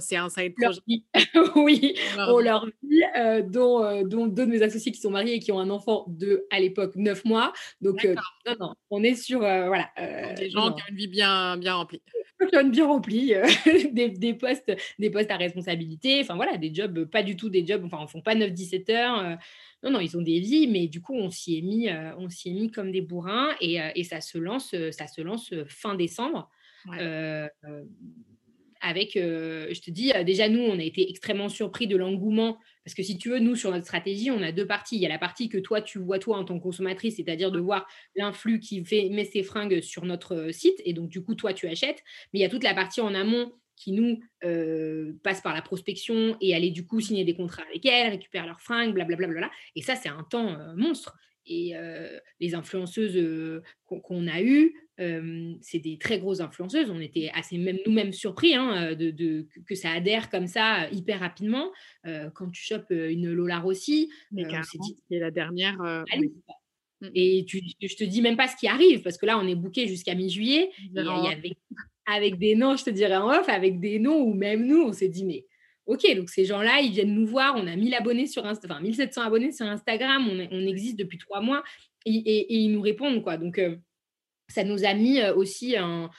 c'est un side project. oui, on leur vit, euh, dont, euh, dont, deux de mes associés qui sont mariés et qui ont un enfant de, à l'époque, 9 mois. Donc, non, non, on est sur, voilà. des gens qui ont une vie bien, bien remplie. Qui ont une vie remplie, des, des, postes, des postes à responsabilité, enfin voilà, des jobs, pas du tout des jobs, enfin, on ne font pas 9-17 heures. Non, non, ils ont des vies, mais du coup, on s'y est mis, euh, on s'y est mis comme des bourrins et, euh, et, ça se lance, euh, ça se lance fin décembre. Avec, je te dis, déjà nous, on a été extrêmement surpris de l'engouement parce que si tu veux, nous, sur notre stratégie, on a deux parties. Il y a la partie que toi, tu vois toi en tant que consommatrice, c'est-à-dire de voir l'influx qui fait, met ses fringues sur notre site et donc du coup, toi, tu achètes. Mais il y a toute la partie en amont qui nous euh, passent par la prospection et aller du coup signer des contrats avec elles, récupérer leurs fringues, blablabla. Et ça, c'est un temps euh, monstre. Et euh, les influenceuses qu'on a eues, c'est des très grosses influenceuses. On était assez même nous-mêmes surpris hein, de, que ça adhère comme ça hyper rapidement. quand tu chopes une Lola Rossi, c'est la dernière. Mmh. Et tu, je te dis même pas ce qui arrive, parce que là, on est booké jusqu'à mi-juillet. Avait avec des noms, je te dirais en off, avec des noms où même nous, on s'est dit, mais ok, donc ces gens-là, ils viennent nous voir, on a 1000 abonnés sur enfin 1700 abonnés sur Instagram, on, existe depuis trois mois, et, ils nous répondent, quoi. Donc, euh, ça nous a mis euh, aussi un,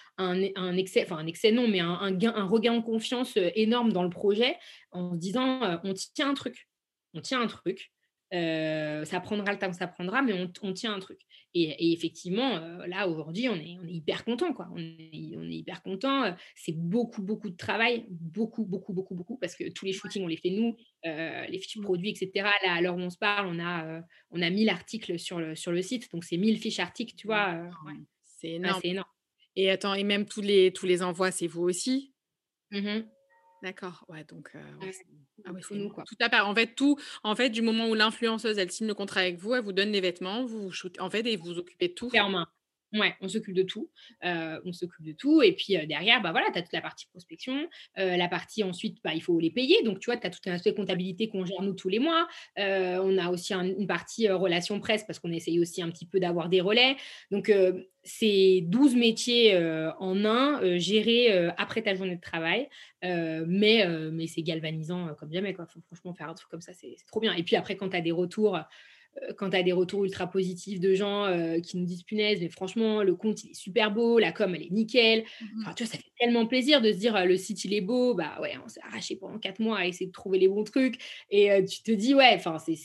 excès, enfin un excès non, mais un, un, regain en confiance euh, énorme dans le projet en se disant, on tient un truc, on tient un truc, ça prendra le temps que ça prendra, mais on, on tient un truc. Et, effectivement, là, aujourd'hui, on est, on est hyper content. Quoi. On, est, on est hyper content. C'est beaucoup, beaucoup de travail. Beaucoup, beaucoup, beaucoup, beaucoup. Parce que tous les shootings, on les fait nous. les fiches produits, etc. Là, à l'heure où on se parle, on a, on a 1000 articles sur le, sur le site. Donc, c'est 1000 fiches articles, tu vois. C'est énorme. énorme. Et attends, et même tous les, tous les envois, c'est vous aussi? Mmh D'accord, ouais, donc ah ouais, nous, quoi. tout à part. En fait, tout, en fait, du moment où l'influenceuse elle signe le contrat avec vous, elle vous donne les vêtements, vous shootez, en fait, et vous occupez de tout. en main. Ouais, on s'occupe de tout. on s'occupe de tout. Et puis derrière, bah voilà, tu as toute la partie prospection. la partie ensuite, bah, il faut les payer. Donc, tu vois, tu as tout un aspect comptabilité qu'on gère nous tous les mois. on a aussi une partie relation presse parce qu'on essaye aussi un petit peu d'avoir des relais. Donc, c'est 12 métiers en un, gérés après ta journée de travail. mais mais c'est galvanisant comme jamais. Quoi. Faut, franchement, faire un truc comme ça, c'est trop bien. Et puis après, quand tu as des retours euh, quand tu as des retours ultra positifs de gens euh, qui nous disent punaise, mais franchement, le compte il est super beau, la com elle est nickel. Mmh enfin, tu vois, ça fait tellement plaisir de se dire le site il est beau, bah ouais, on s'est arraché pendant quatre mois à essayer de trouver les bons trucs. Et euh, tu te dis, ouais, enfin, c'est,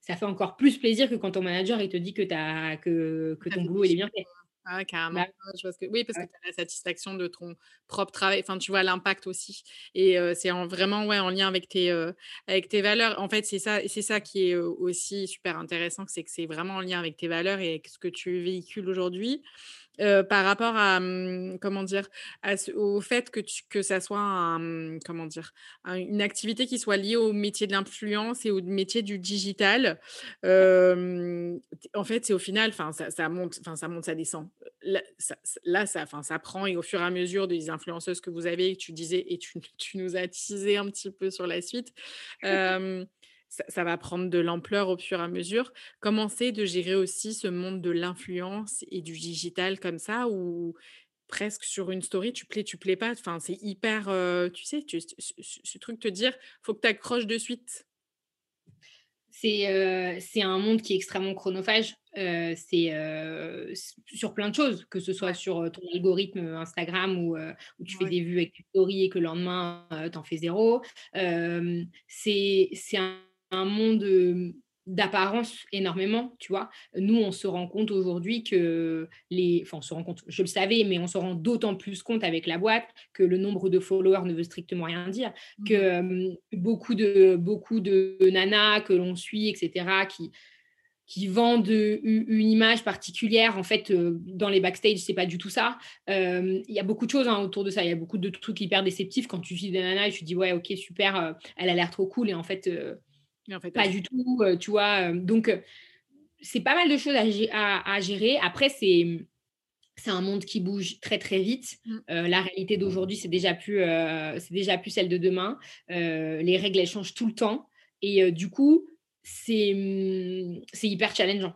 ça fait encore plus plaisir que quand ton manager il te dit que, as, que, que ton boulot il est bien fait. Ah, carrément. Que, oui, parce que tu as la satisfaction de ton propre travail. Enfin, tu vois l'impact aussi. Et c'est vraiment ouais, en lien avec tes, avec tes valeurs. En fait, c'est ça, c'est ça qui est aussi super intéressant, c'est que c'est vraiment en lien avec tes valeurs et avec ce que tu véhicules aujourd'hui. Euh, par rapport à, mmh, comment dire, à au fait que tu que ça soit un, mmh, comment dire, une activité qui soit liée au métier de l'influence et au métier du digital. en fait, c'est au final, enfin, ça, ça monte, enfin, ça monte, ça descend. Là, ça, là, ça, prend et au fur et à mesure des influenceuses que vous avez, que tu disais et tu, tu nous as teasé un petit peu sur la suite ça, va prendre de l'ampleur au fur et à mesure. Comment c'est de gérer aussi ce monde de l'influence et du digital comme ça, où presque sur une story, tu plais, tu plais pas? Enfin, c'est hyper, tu sais, ce, truc te dire, faut que tu accroches de suite. C'est c'est un monde qui est extrêmement chronophage. c'est sur plein de choses, que ce soit sur ton algorithme Instagram où, où tu fais des vues avec tes stories et que le lendemain, tu en fais zéro. c'est un un monde d'apparence énormément, tu vois? Nous, on se rend compte aujourd'hui que les... Enfin, on se rend compte, je le savais, mais on se rend d'autant plus compte avec la boîte que le nombre de followers ne veut strictement rien dire, mmh que beaucoup, de, beaucoup de nanas que l'on suit, etc., qui, qui vendent une image particulière. En fait, dans les backstage, c'est pas du tout ça. Il y a beaucoup de choses hein, autour de ça. Il y a beaucoup de trucs hyper déceptifs quand tu vis des nanas et tu te dis, ouais, ok, super, elle a l'air trop cool. Et en fait en fait, pas du tout, tu vois. donc, c'est pas mal de choses à, gérer. Après, c'est c'est un monde qui bouge très très vite. Mmh. la réalité d'aujourd'hui, c'est déjà plus c'est déjà plus celle de demain. les règles elles changent tout le temps et du coup, c'est mmh, c'est hyper challengeant.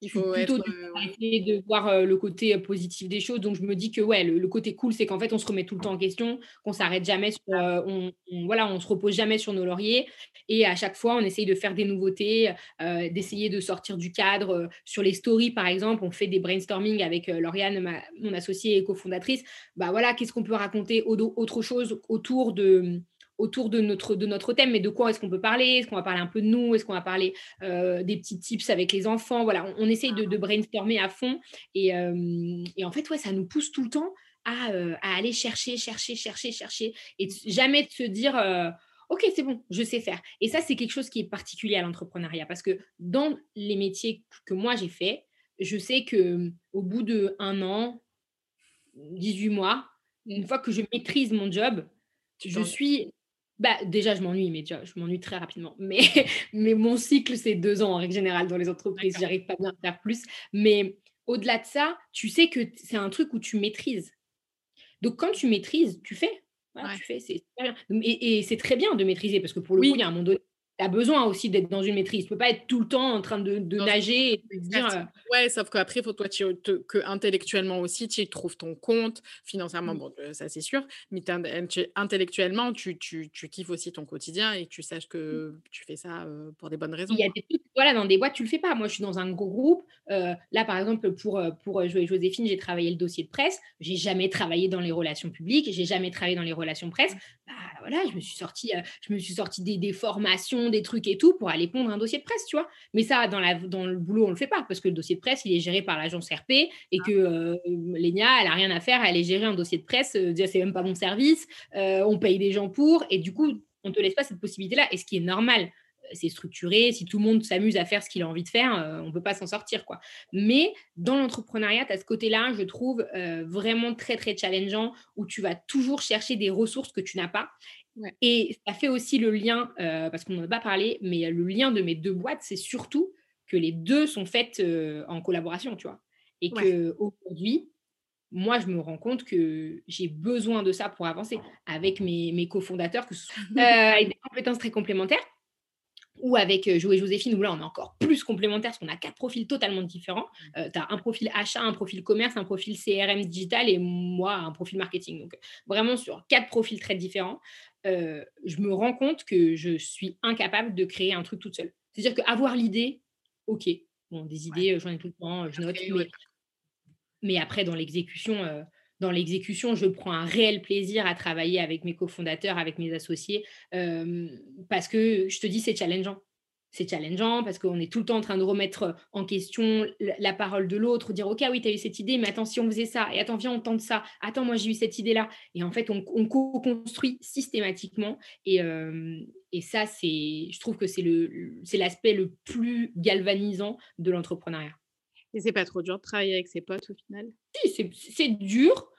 Il faut plutôt essayer de voir le côté positif des choses. Donc, je me dis que ouais, le, côté cool, c'est qu'en fait, on se remet tout le temps en question, qu'on s'arrête jamais, sur, on, voilà, on se repose jamais sur nos lauriers. Et à chaque fois, on essaye de faire des nouveautés, d'essayer de sortir du cadre. Sur les stories, par exemple, on fait des brainstorming avec Lauriane, mon associée et cofondatrice. Bah voilà, qu'est-ce qu'on peut raconter autre chose autour de autour de notre, de notre thème, mais de quoi est-ce qu'on peut parler? Est-ce qu'on va parler un peu de nous? Est-ce qu'on va parler euh, des petits tips avec les enfants? Voilà, on, essaye de, brainstormer à fond. Et, euh, et, en fait, ouais, ça nous pousse tout le temps à, euh, à, aller chercher, chercher, chercher, chercher, et jamais de se dire... Ok, c'est bon, je sais faire. Et ça, c'est quelque chose qui est particulier à l'entrepreneuriat parce que dans les métiers que moi j'ai fait, je sais que au bout de un an, 18 mois, une fois que je maîtrise mon job, je suis bah, déjà, je m'ennuie, mais je m'ennuie très rapidement. Mais, mais mon cycle, c'est deux ans en règle générale dans les entreprises. J'arrive pas bien à faire plus. Mais au-delà de ça, tu sais que c'est un truc où tu maîtrises. Donc, quand tu maîtrises, tu fais. tu fais et, et c'est très bien de maîtriser parce que pour le coup, il y a un monde donné, tu as besoin aussi d'être dans une maîtrise. Tu peux pas être tout le temps en train de, nager et de dire. Euh ouais, sauf qu'après, il faut toi que intellectuellement aussi, tu trouves ton compte. Financièrement, mmh. bon, euh, ça c'est sûr. Mais intellectuellement, tu, tu, tu, kiffes aussi ton quotidien et tu saches mmh. que tu fais ça euh, pour des bonnes raisons. Il y a des trucs, voilà, dans des boîtes, tu le fais pas. Moi, je suis dans un gros groupe. là, par exemple, pour, pour jouer Joséphine, j'ai travaillé le dossier de presse. J'ai jamais travaillé dans les relations publiques. J'ai jamais travaillé dans les relations presse. Bah, voilà, je me suis sorti, je me suis sorti des, des formations des trucs et tout pour aller pondre un dossier de presse, tu vois. Mais ça, dans, la, dans le boulot, on le fait pas parce que le dossier de presse, il est géré par l'agence RP et ah. que euh, Lénia, elle a rien à faire, elle est gérer un dossier de presse, euh, déjà, c'est même pas mon service, euh, on paye des gens pour et du coup, on te laisse pas cette possibilité-là. Et ce qui est normal, c'est structuré. Si tout le monde s'amuse à faire ce qu'il a envie de faire, on ne peut pas s'en sortir. quoi. Mais dans l'entrepreneuriat, à ce côté-là, je trouve vraiment très, très challengeant où tu vas toujours chercher des ressources que tu n'as pas. Et ça fait aussi le lien, euh, parce qu'on n'en a pas parlé, mais le lien de mes deux boîtes, c'est surtout que les deux sont faites euh, en collaboration, tu vois. Et qu'aujourd'hui, moi, je me rends compte que j'ai besoin de ça pour avancer avec mes, mes cofondateurs, que ce soit euh, avec des compétences très complémentaires ou avec Jo et Joséphine, où là, on est encore plus complémentaires parce qu'on a quatre profils totalement différents. Mmh. tu as un profil achat, un profil commerce, un profil CRM digital et moi, un profil marketing. Donc, vraiment sur quatre profils très différents. Euh, je me rends compte que je suis incapable de créer un truc toute seule. C'est-à-dire qu'avoir l'idée, ok, bon, des idées, euh, j'en ai tout le temps, euh, je note, mais, après, dans l'exécution, dans l'exécution, je prends un réel plaisir à travailler avec mes cofondateurs, avec mes associés, parce que je te dis, c'est challengeant. C'est challengeant parce qu'on est tout le temps en train de remettre en question la parole de l'autre, dire ok oui tu as eu cette idée mais attends si on faisait ça et attends viens on tente ça, attends moi j'ai eu cette idée là et en fait on, co-construit systématiquement. Et, euh, et ça c'est je trouve que c'est le c'est l'aspect le plus galvanisant de l'entrepreneuriat. Et c'est pas trop dur de travailler avec ses potes au final Si, c'est dur,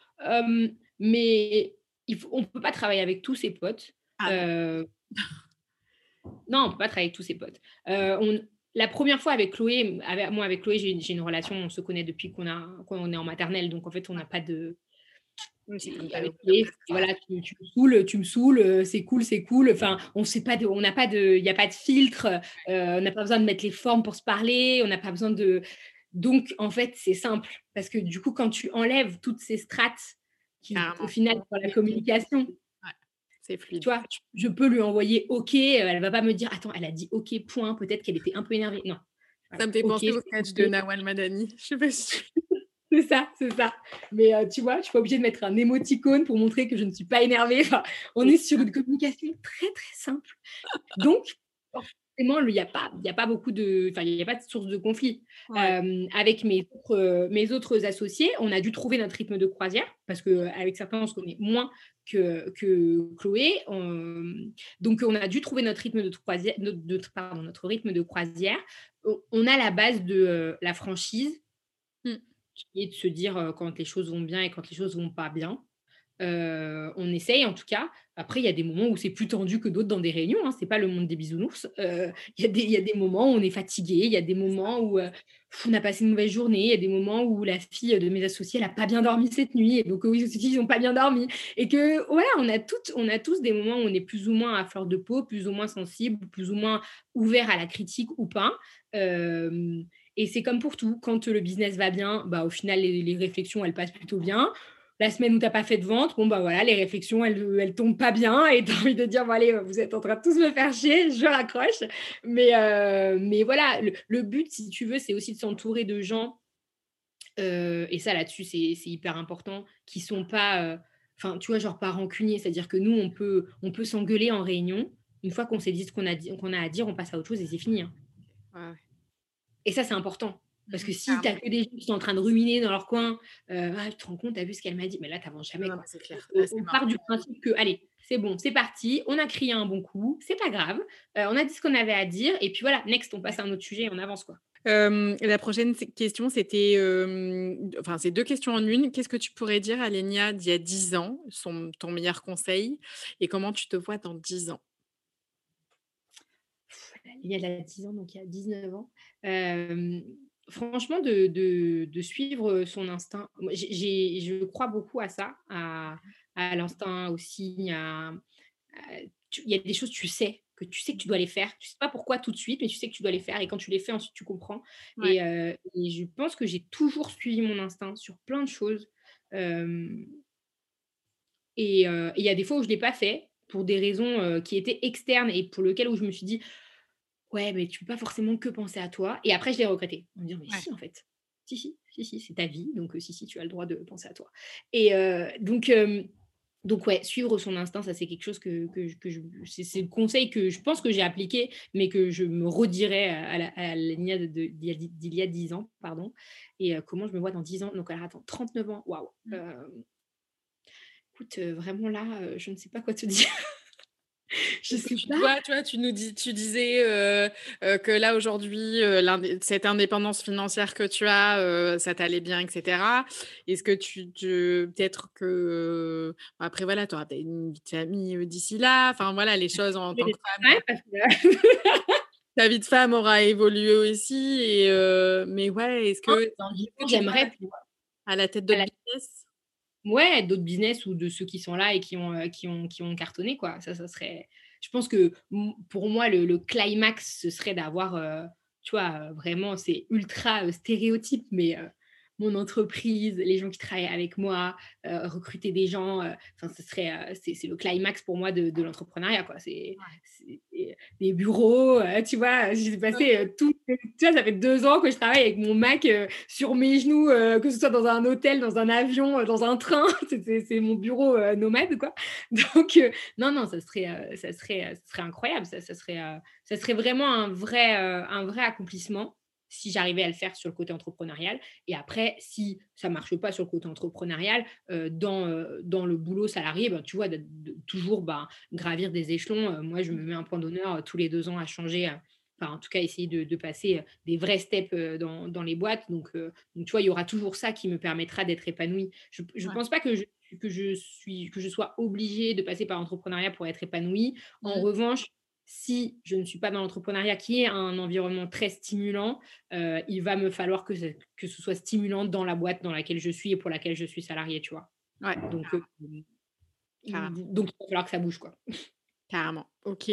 mais il faut, on ne peut pas travailler avec tous ses potes. Ah non, on ne peut pas travailler avec tous ses potes. on, la première fois avec Chloé, moi avec Chloé, j'ai une relation, on se connaît depuis qu'on est en maternelle, donc en fait, on n'a pas de. voilà, tu, me saoules, tu me saoules, euh, c'est cool, c'est cool. Enfin, on sait pas de, on n'a pas de, il n'y a pas de filtre, euh, on n'a pas besoin de mettre les formes pour se parler, on n'a pas besoin de. Donc, en fait, c'est simple parce que du coup, quand tu enlèves toutes ces strates qui, au final, pour la communication, fluide. Tu vois, je peux lui envoyer OK. Euh, elle va pas me dire, attends, elle a dit OK, point. Peut-être qu'elle était un peu énervée. Non. Ça me fait penser au sketch de Nawal Madani. Je sais pas si. c'est ça, c'est ça. Mais euh, tu vois, je suis pas obligée de mettre un émoticône pour montrer que je ne suis pas énervée. Enfin, on est sur une communication très, très simple. Donc, il n'y a, pas, a pas beaucoup de. Enfin, il n'y a pas de source de conflit. Euh, avec mes autres, mes autres associés, on a dû trouver notre rythme de croisière parce qu'avec certains, on se connaît moins que, que Chloé. donc, on a dû trouver notre rythme de croisière, notre, pardon, notre rythme de croisière. On a la base de euh, la franchise, mmh. qui est de se dire euh, quand les choses vont bien et quand les choses vont pas bien. Euh, on essaye en tout cas. Après, il y a des moments où c'est plus tendu que d'autres dans des réunions. Hein. C'est pas le monde des bisounours. Euh, il y, a des moments où on est fatigué. Il y a des moments où euh, on a passé une mauvaise journée. Il y a des moments où la fille de mes associés n'a pas bien dormi cette nuit. Et donc, oui, ils n'ont pas bien dormi. Et que voilà, on a, toutes, on a tous des moments où on est plus ou moins à fleur de peau, plus ou moins sensible, plus ou moins ouvert à la critique ou pas. et c'est comme pour tout. Quand le business va bien, bah, au final, les, les réflexions, elles passent plutôt bien la semaine où tu n'as pas fait de vente, bon, bah voilà, les réflexions, elles ne tombent pas bien et tu as envie de dire, bon, allez, vous êtes en train de tous me faire chier, je raccroche. Mais, euh, mais voilà, le, but, si tu veux, c'est aussi de s'entourer de gens, euh, et ça là-dessus, c'est hyper important, qui sont pas, euh, enfin, tu vois, genre pas rancuniers, c'est-à-dire que nous, on peut, on peut s'engueuler en réunion. Une fois qu'on s'est dit ce qu'on a, qu'on a à dire, on passe à autre chose et c'est fini. Hein. Et ça, c'est important. Parce que si tu n'as que des gens qui sont en train de ruminer dans leur coin, euh, ah, tu te rends compte, tu as vu ce qu'elle m'a dit, mais là, tu n'avances jamais. c'est clair. on part du principe que, allez, c'est bon, c'est parti, on a crié un bon coup, c'est pas grave, euh, on a dit ce qu'on avait à dire, et puis voilà, next, on passe à un autre sujet et on avance. quoi. la prochaine question, c'était, enfin, c'est deux questions en une. Qu'est-ce que tu pourrais dire à Lénia d'il y a 10 ans, son, ton meilleur conseil, et comment tu te vois dans 10 ans? Il y a 10 ans, donc il y a 19 ans franchement, de, suivre son instinct. je crois beaucoup à ça, à, l'instinct, aussi. il y a des choses, tu sais, que tu sais que tu dois les faire. Tu sais pas pourquoi tout de suite, mais tu sais que tu dois les faire. Et quand tu les fais, ensuite, tu comprends. Et, je pense que j'ai toujours suivi mon instinct sur plein de choses. et il y a des fois où je ne l'ai pas fait pour des raisons qui étaient externes et pour lesquelles où je me suis dit ouais, mais tu peux pas forcément que penser à toi. Et après, je l'ai regretté. En me disant, mais si, en fait. Si, si, si, si, c'est ta vie. Donc, si, si, tu as le droit de penser à toi. Et donc, donc, ouais, suivre son instinct, ça, c'est quelque chose que, que, que je. C'est le conseil que je pense que j'ai appliqué, mais que je me redirais à, d'il y a 10 ans. pardon. Et comment je me vois dans 10 ans? Donc, alors, attends, 39 ans, waouh. Mmh. écoute, vraiment là, je ne sais pas quoi te dire. Je sais pas. tu vois, tu nous dis, tu disais euh, euh, que là aujourd'hui, euh, cette indépendance financière que tu as, ça t'allait bien, etc. Est-ce que tu, peut-être que après voilà, tu auras une vie de famille d'ici là. Enfin voilà, les choses en tant que femme. Ta vie de femme aura évolué aussi. Et, mais ouais, est-ce que j'aimerais à la tête de la business ouais, d'autres business ou de ceux qui sont là et qui ont, euh, cartonné. Quoi. Ça, ça serait... Je pense que pour moi, le, climax, ce serait d'avoir, euh, tu vois, euh, vraiment, c'est ultra stéréotype, mais mon entreprise, les gens qui travaillent avec moi, euh, recruter des gens. Euh, enfin, ce serait, euh, c'est, le climax pour moi de, l'entrepreneuriat, quoi. C'est, des bureaux, tu vois. J'ai passé tout. Tu vois, ça fait deux ans que je travaille avec mon Mac sur mes genoux, que ce soit dans un hôtel, dans un avion, dans un train. c'est, mon bureau nomade, quoi. Donc, non, non, ça serait, ça serait, ça serait incroyable. Ça, ça serait, ça serait vraiment un vrai, un vrai accomplissement si j'arrivais à le faire sur le côté entrepreneurial. Et après, si ça ne marche pas sur le côté entrepreneurial, euh, dans, euh, dans le boulot salarié, ben, tu vois, de, toujours ben, gravir des échelons. Euh, moi, je me mets un point d'honneur tous les deux ans à changer enfin en tout cas essayer de, passer des vrais steps dans, les boîtes. Donc, donc, tu vois, il y aura toujours ça qui me permettra d'être épanouie. Je ne pense pas que je, que, je suis, que je sois obligée de passer par l'entrepreneuriat pour être épanouie. En revanche, si je ne suis pas dans l'entrepreneuriat, qui est un environnement très stimulant, euh, il va me falloir que, que ce soit stimulant dans la boîte dans laquelle je suis et pour laquelle je suis salariée, tu vois. Ouais. Donc, euh, donc, il va falloir que ça bouge, quoi. Carrément. Ok.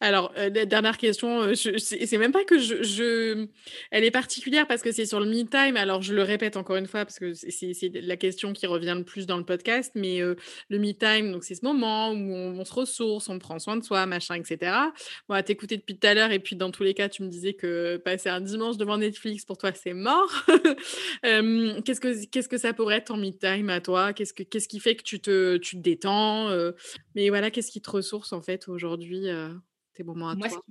Alors, dernière question, c'est même pas que je, Elle est particulière parce que c'est sur le me time. Alors, je le répète encore une fois parce que c'est la question qui revient le plus dans le podcast. Mais le me time, c'est ce moment où on, se ressource, on prend soin de soi, machin, etc. Bon, à t'écouter depuis tout à l'heure et puis dans tous les cas, tu me disais que passer un dimanche devant Netflix, pour toi, c'est mort. qu'est-ce, que, qu'est-ce que ça pourrait être ton me time à toi? Qu'est-ce, que, qu'est-ce qui fait que tu te, tu te détends Mais voilà, qu'est-ce qui te ressource en fait aujourd'hui aujourd'hui, tes moments à Moi, toi?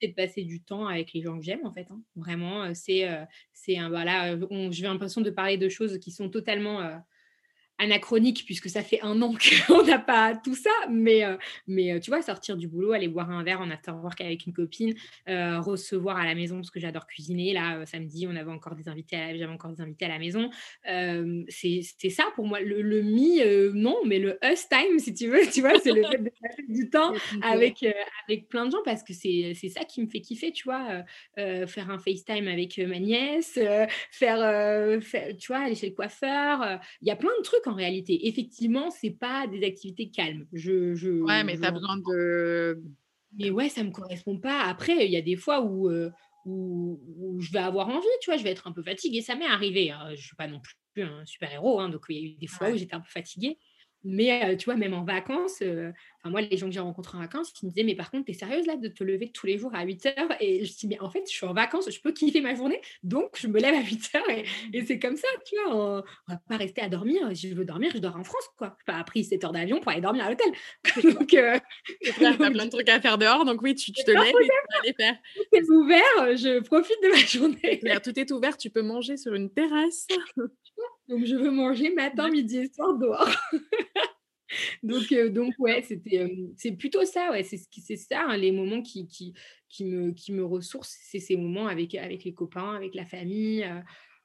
c'est de passer du temps avec les gens que j'aime en fait. Hein. Vraiment, c'est c'est un voilà, je vais l'impression de parler de choses qui sont totalement anachronique puisque ça fait un an qu'on n'a pas tout ça, mais, euh, mais euh, tu vois, sortir du boulot, aller boire un verre en after work avec une copine, euh, recevoir à la maison parce que j'adore cuisiner. Là, samedi, on avait encore des invités, j'avais encore des invités à la maison. c'est ça pour moi. Le, le me, non, mais le us time, si tu veux, tu vois, c'est le fait de passer du temps avec, avec plein de gens parce que c'est ça qui me fait kiffer, tu vois, faire un FaceTime avec ma nièce, faire, faire, tu vois, aller chez le coiffeur. Il y a plein de trucs en réalité. Effectivement, c'est pas des activités calmes. Je, je ouais, mais besoin de. Mais ouais, ça me correspond pas. Après, il y a des fois où, euh, où, je vais avoir envie, tu vois, je vais être un peu fatiguée. Ça m'est arrivé. Hein. Je suis pas non plus un super héros, hein, donc il y a eu des fois où j'étais un peu fatiguée. Mais tu vois, même en vacances, moi, les gens que j'ai rencontrés en vacances, ils me disaient, mais par contre, tu es sérieuse là de te lever tous les jours à 8 heures? Et je dis, mais en fait, je suis en vacances, je peux kiffer ma journée, donc je me lève à 8 heures et, c'est comme ça, tu vois. On, ne va pas rester à dormir. Si je veux dormir, je dors en France, quoi. Je pas pris 7 heures d'avion pour aller dormir à l'hôtel. donc, euh, tu as plein de trucs à faire dehors, donc oui, tu, te lèves et tu vas aller faire. Tout est ouvert, je profite de ma journée. tout est ouvert, tu peux manger sur une terrasse. donc, je veux manger matin, midi et soir dehors. Donc, euh, donc ouais, c'était, c'est plutôt ça, ouais, c'est, c'est ça, hein, les moments qui, qui, qui, me, qui me ressourcent, c'est ces moments avec, avec les copains, avec la famille, euh,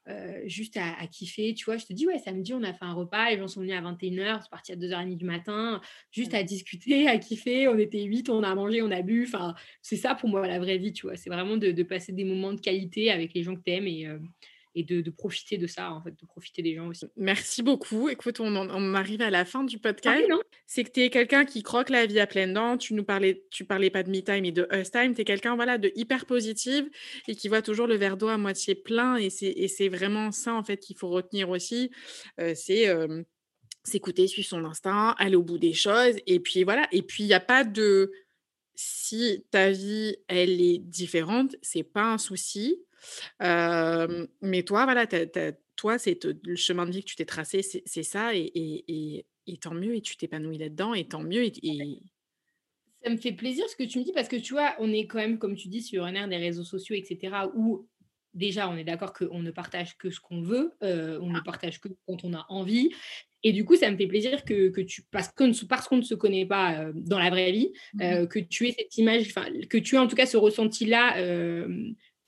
euh, juste à, kiffer, tu vois. Je te dis, ouais, samedi, on a fait un repas, les gens sont venus à 21h, c'est parti à 2h30 du matin, juste à discuter, à kiffer, on était 8, on a mangé, on a bu, enfin, c'est ça pour moi la vraie vie, tu vois, c'est vraiment de, de, passer des moments de qualité avec les gens que tu aimes et et de, profiter de ça, en fait, de profiter des gens aussi. Merci beaucoup. Écoute, on, on arrive à la fin du podcast. c'est que tu es quelqu'un qui croque la vie à pleines dents. Tu nous parlais, tu parlais pas de me time et de us time. Tu es quelqu'un voilà, de hyper positive et qui voit toujours le verre d'eau à moitié plein. Et c'est vraiment ça, en fait, qu'il faut retenir aussi. Euh, c'est s'écouter, suivre son instinct, aller au bout des choses. Et puis voilà. Et puis, il n'y a pas de si ta vie, elle est différente, c'est pas un souci mais toi, voilà, toi, c'est le chemin de vie que tu t'es tracé, c'est ça, et, et, et, tant mieux, et tu t'épanouis là-dedans, et tant mieux. Ça me fait plaisir ce que tu me dis, parce que tu vois, on est quand même, comme tu dis, sur un air des réseaux sociaux, etc., où déjà, on est d'accord qu'on ne partage que ce qu'on veut, on ne ah. partage que quand on a envie. Et du coup, ça me fait plaisir que, que tu, parce qu'on parce qu'on ne se connaît pas dans la vraie vie, mmh que tu aies cette image, que tu aies en tout cas ce ressenti-là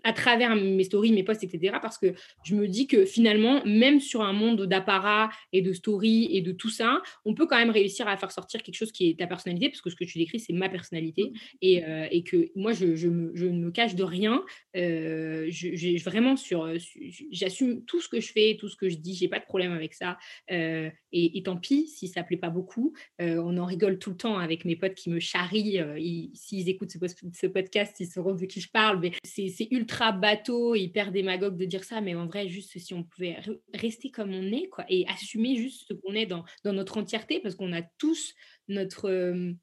à travers mes stories, mes posts, etc. Parce que je me dis que finalement, même sur un monde d'apparat et de stories et de tout ça, on peut quand même réussir à faire sortir quelque chose qui est ta personnalité, parce que ce que tu décris, c'est ma personnalité. Mmh. Et, euh, et que moi, je, je, me, je, ne me cache de rien. Euh, je, vraiment sur, euh, j'assume tout ce que je fais, tout ce que je dis, j'ai pas de problème avec ça. Euh, et, tant pis si ça plaît pas beaucoup. on en rigole tout le temps avec mes potes qui me charrient. S'ils écoutent ce, ce, podcast, ils sauront de qui je parle. Mais c'est ultra ultra bateau, hyper démagogue de dire ça, mais en vrai, juste si on pouvait rester comme on est, quoi, et assumer juste ce qu'on est dans, dans, notre entièreté, parce qu'on a tous notre,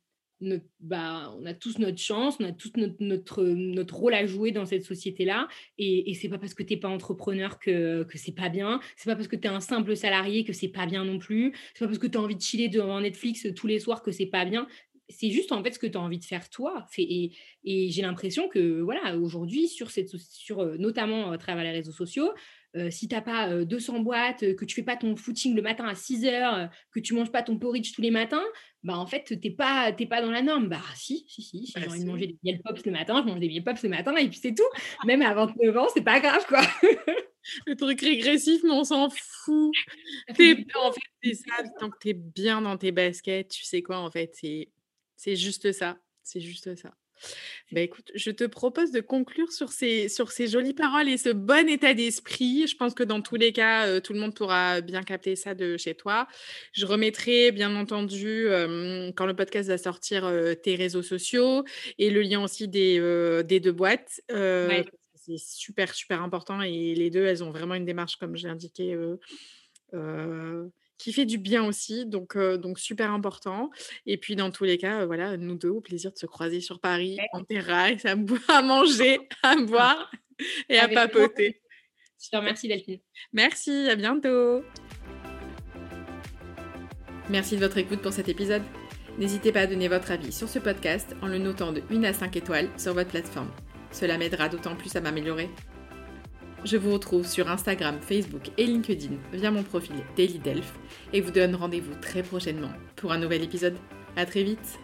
notre bah, on a tous notre chance, on a tous notre, notre, notre rôle à jouer dans cette société-là, et, et c'est pas parce que t'es pas entrepreneur que, que c'est pas bien, c'est pas parce que tu es un simple salarié que c'est pas bien non plus, c'est pas parce que tu as envie de chiller devant Netflix tous les soirs que c'est pas bien, c'est juste en fait ce que tu as envie de faire toi. Et, et j'ai l'impression que voilà, aujourd'hui, sur cette, sur, notamment à travers les réseaux sociaux, si tu n'as pas 200 boîtes, que tu fais pas ton footing le matin à 6 heures, que tu manges pas ton porridge tous les matins, bah en fait, tu n'es pas, pas dans la norme. Bah si, si, si, si j'ai bah, envie de manger des miel pops le matin, je mange des miel pops le matin et puis c'est tout. Même à 29 ans, c'est pas grave quoi. le truc régressif, mais on s'en fout. En fait, c'est ça, tant que tu es bien dans tes baskets, tu sais quoi, en fait, c'est juste ça. C'est juste ça. Bah, écoute, je te propose de conclure sur ces, sur ces jolies paroles et ce bon état d'esprit. Je pense que dans tous les cas, tout le monde pourra bien capter ça de chez toi. Je remettrai, bien entendu, quand le podcast va sortir, tes réseaux sociaux et le lien aussi des, des deux boîtes. C'est super, super important. Et les deux, elles ont vraiment une démarche, comme j'ai indiqué qui fait du bien aussi, donc, donc super important. Et puis dans tous les cas, voilà, nous deux, au plaisir de se croiser sur Paris, en terrasse, à, à manger, à boire et à papoter. Je te remercie Delphine. Merci, à bientôt. Merci de votre écoute pour cet épisode. N'hésitez pas à donner votre avis sur ce podcast en le notant de 1 à 5 étoiles sur votre plateforme. Cela m'aidera d'autant plus à m'améliorer. Je vous retrouve sur Instagram, Facebook et LinkedIn via mon profil Daily Delph et vous donne rendez-vous très prochainement pour un nouvel épisode. À très vite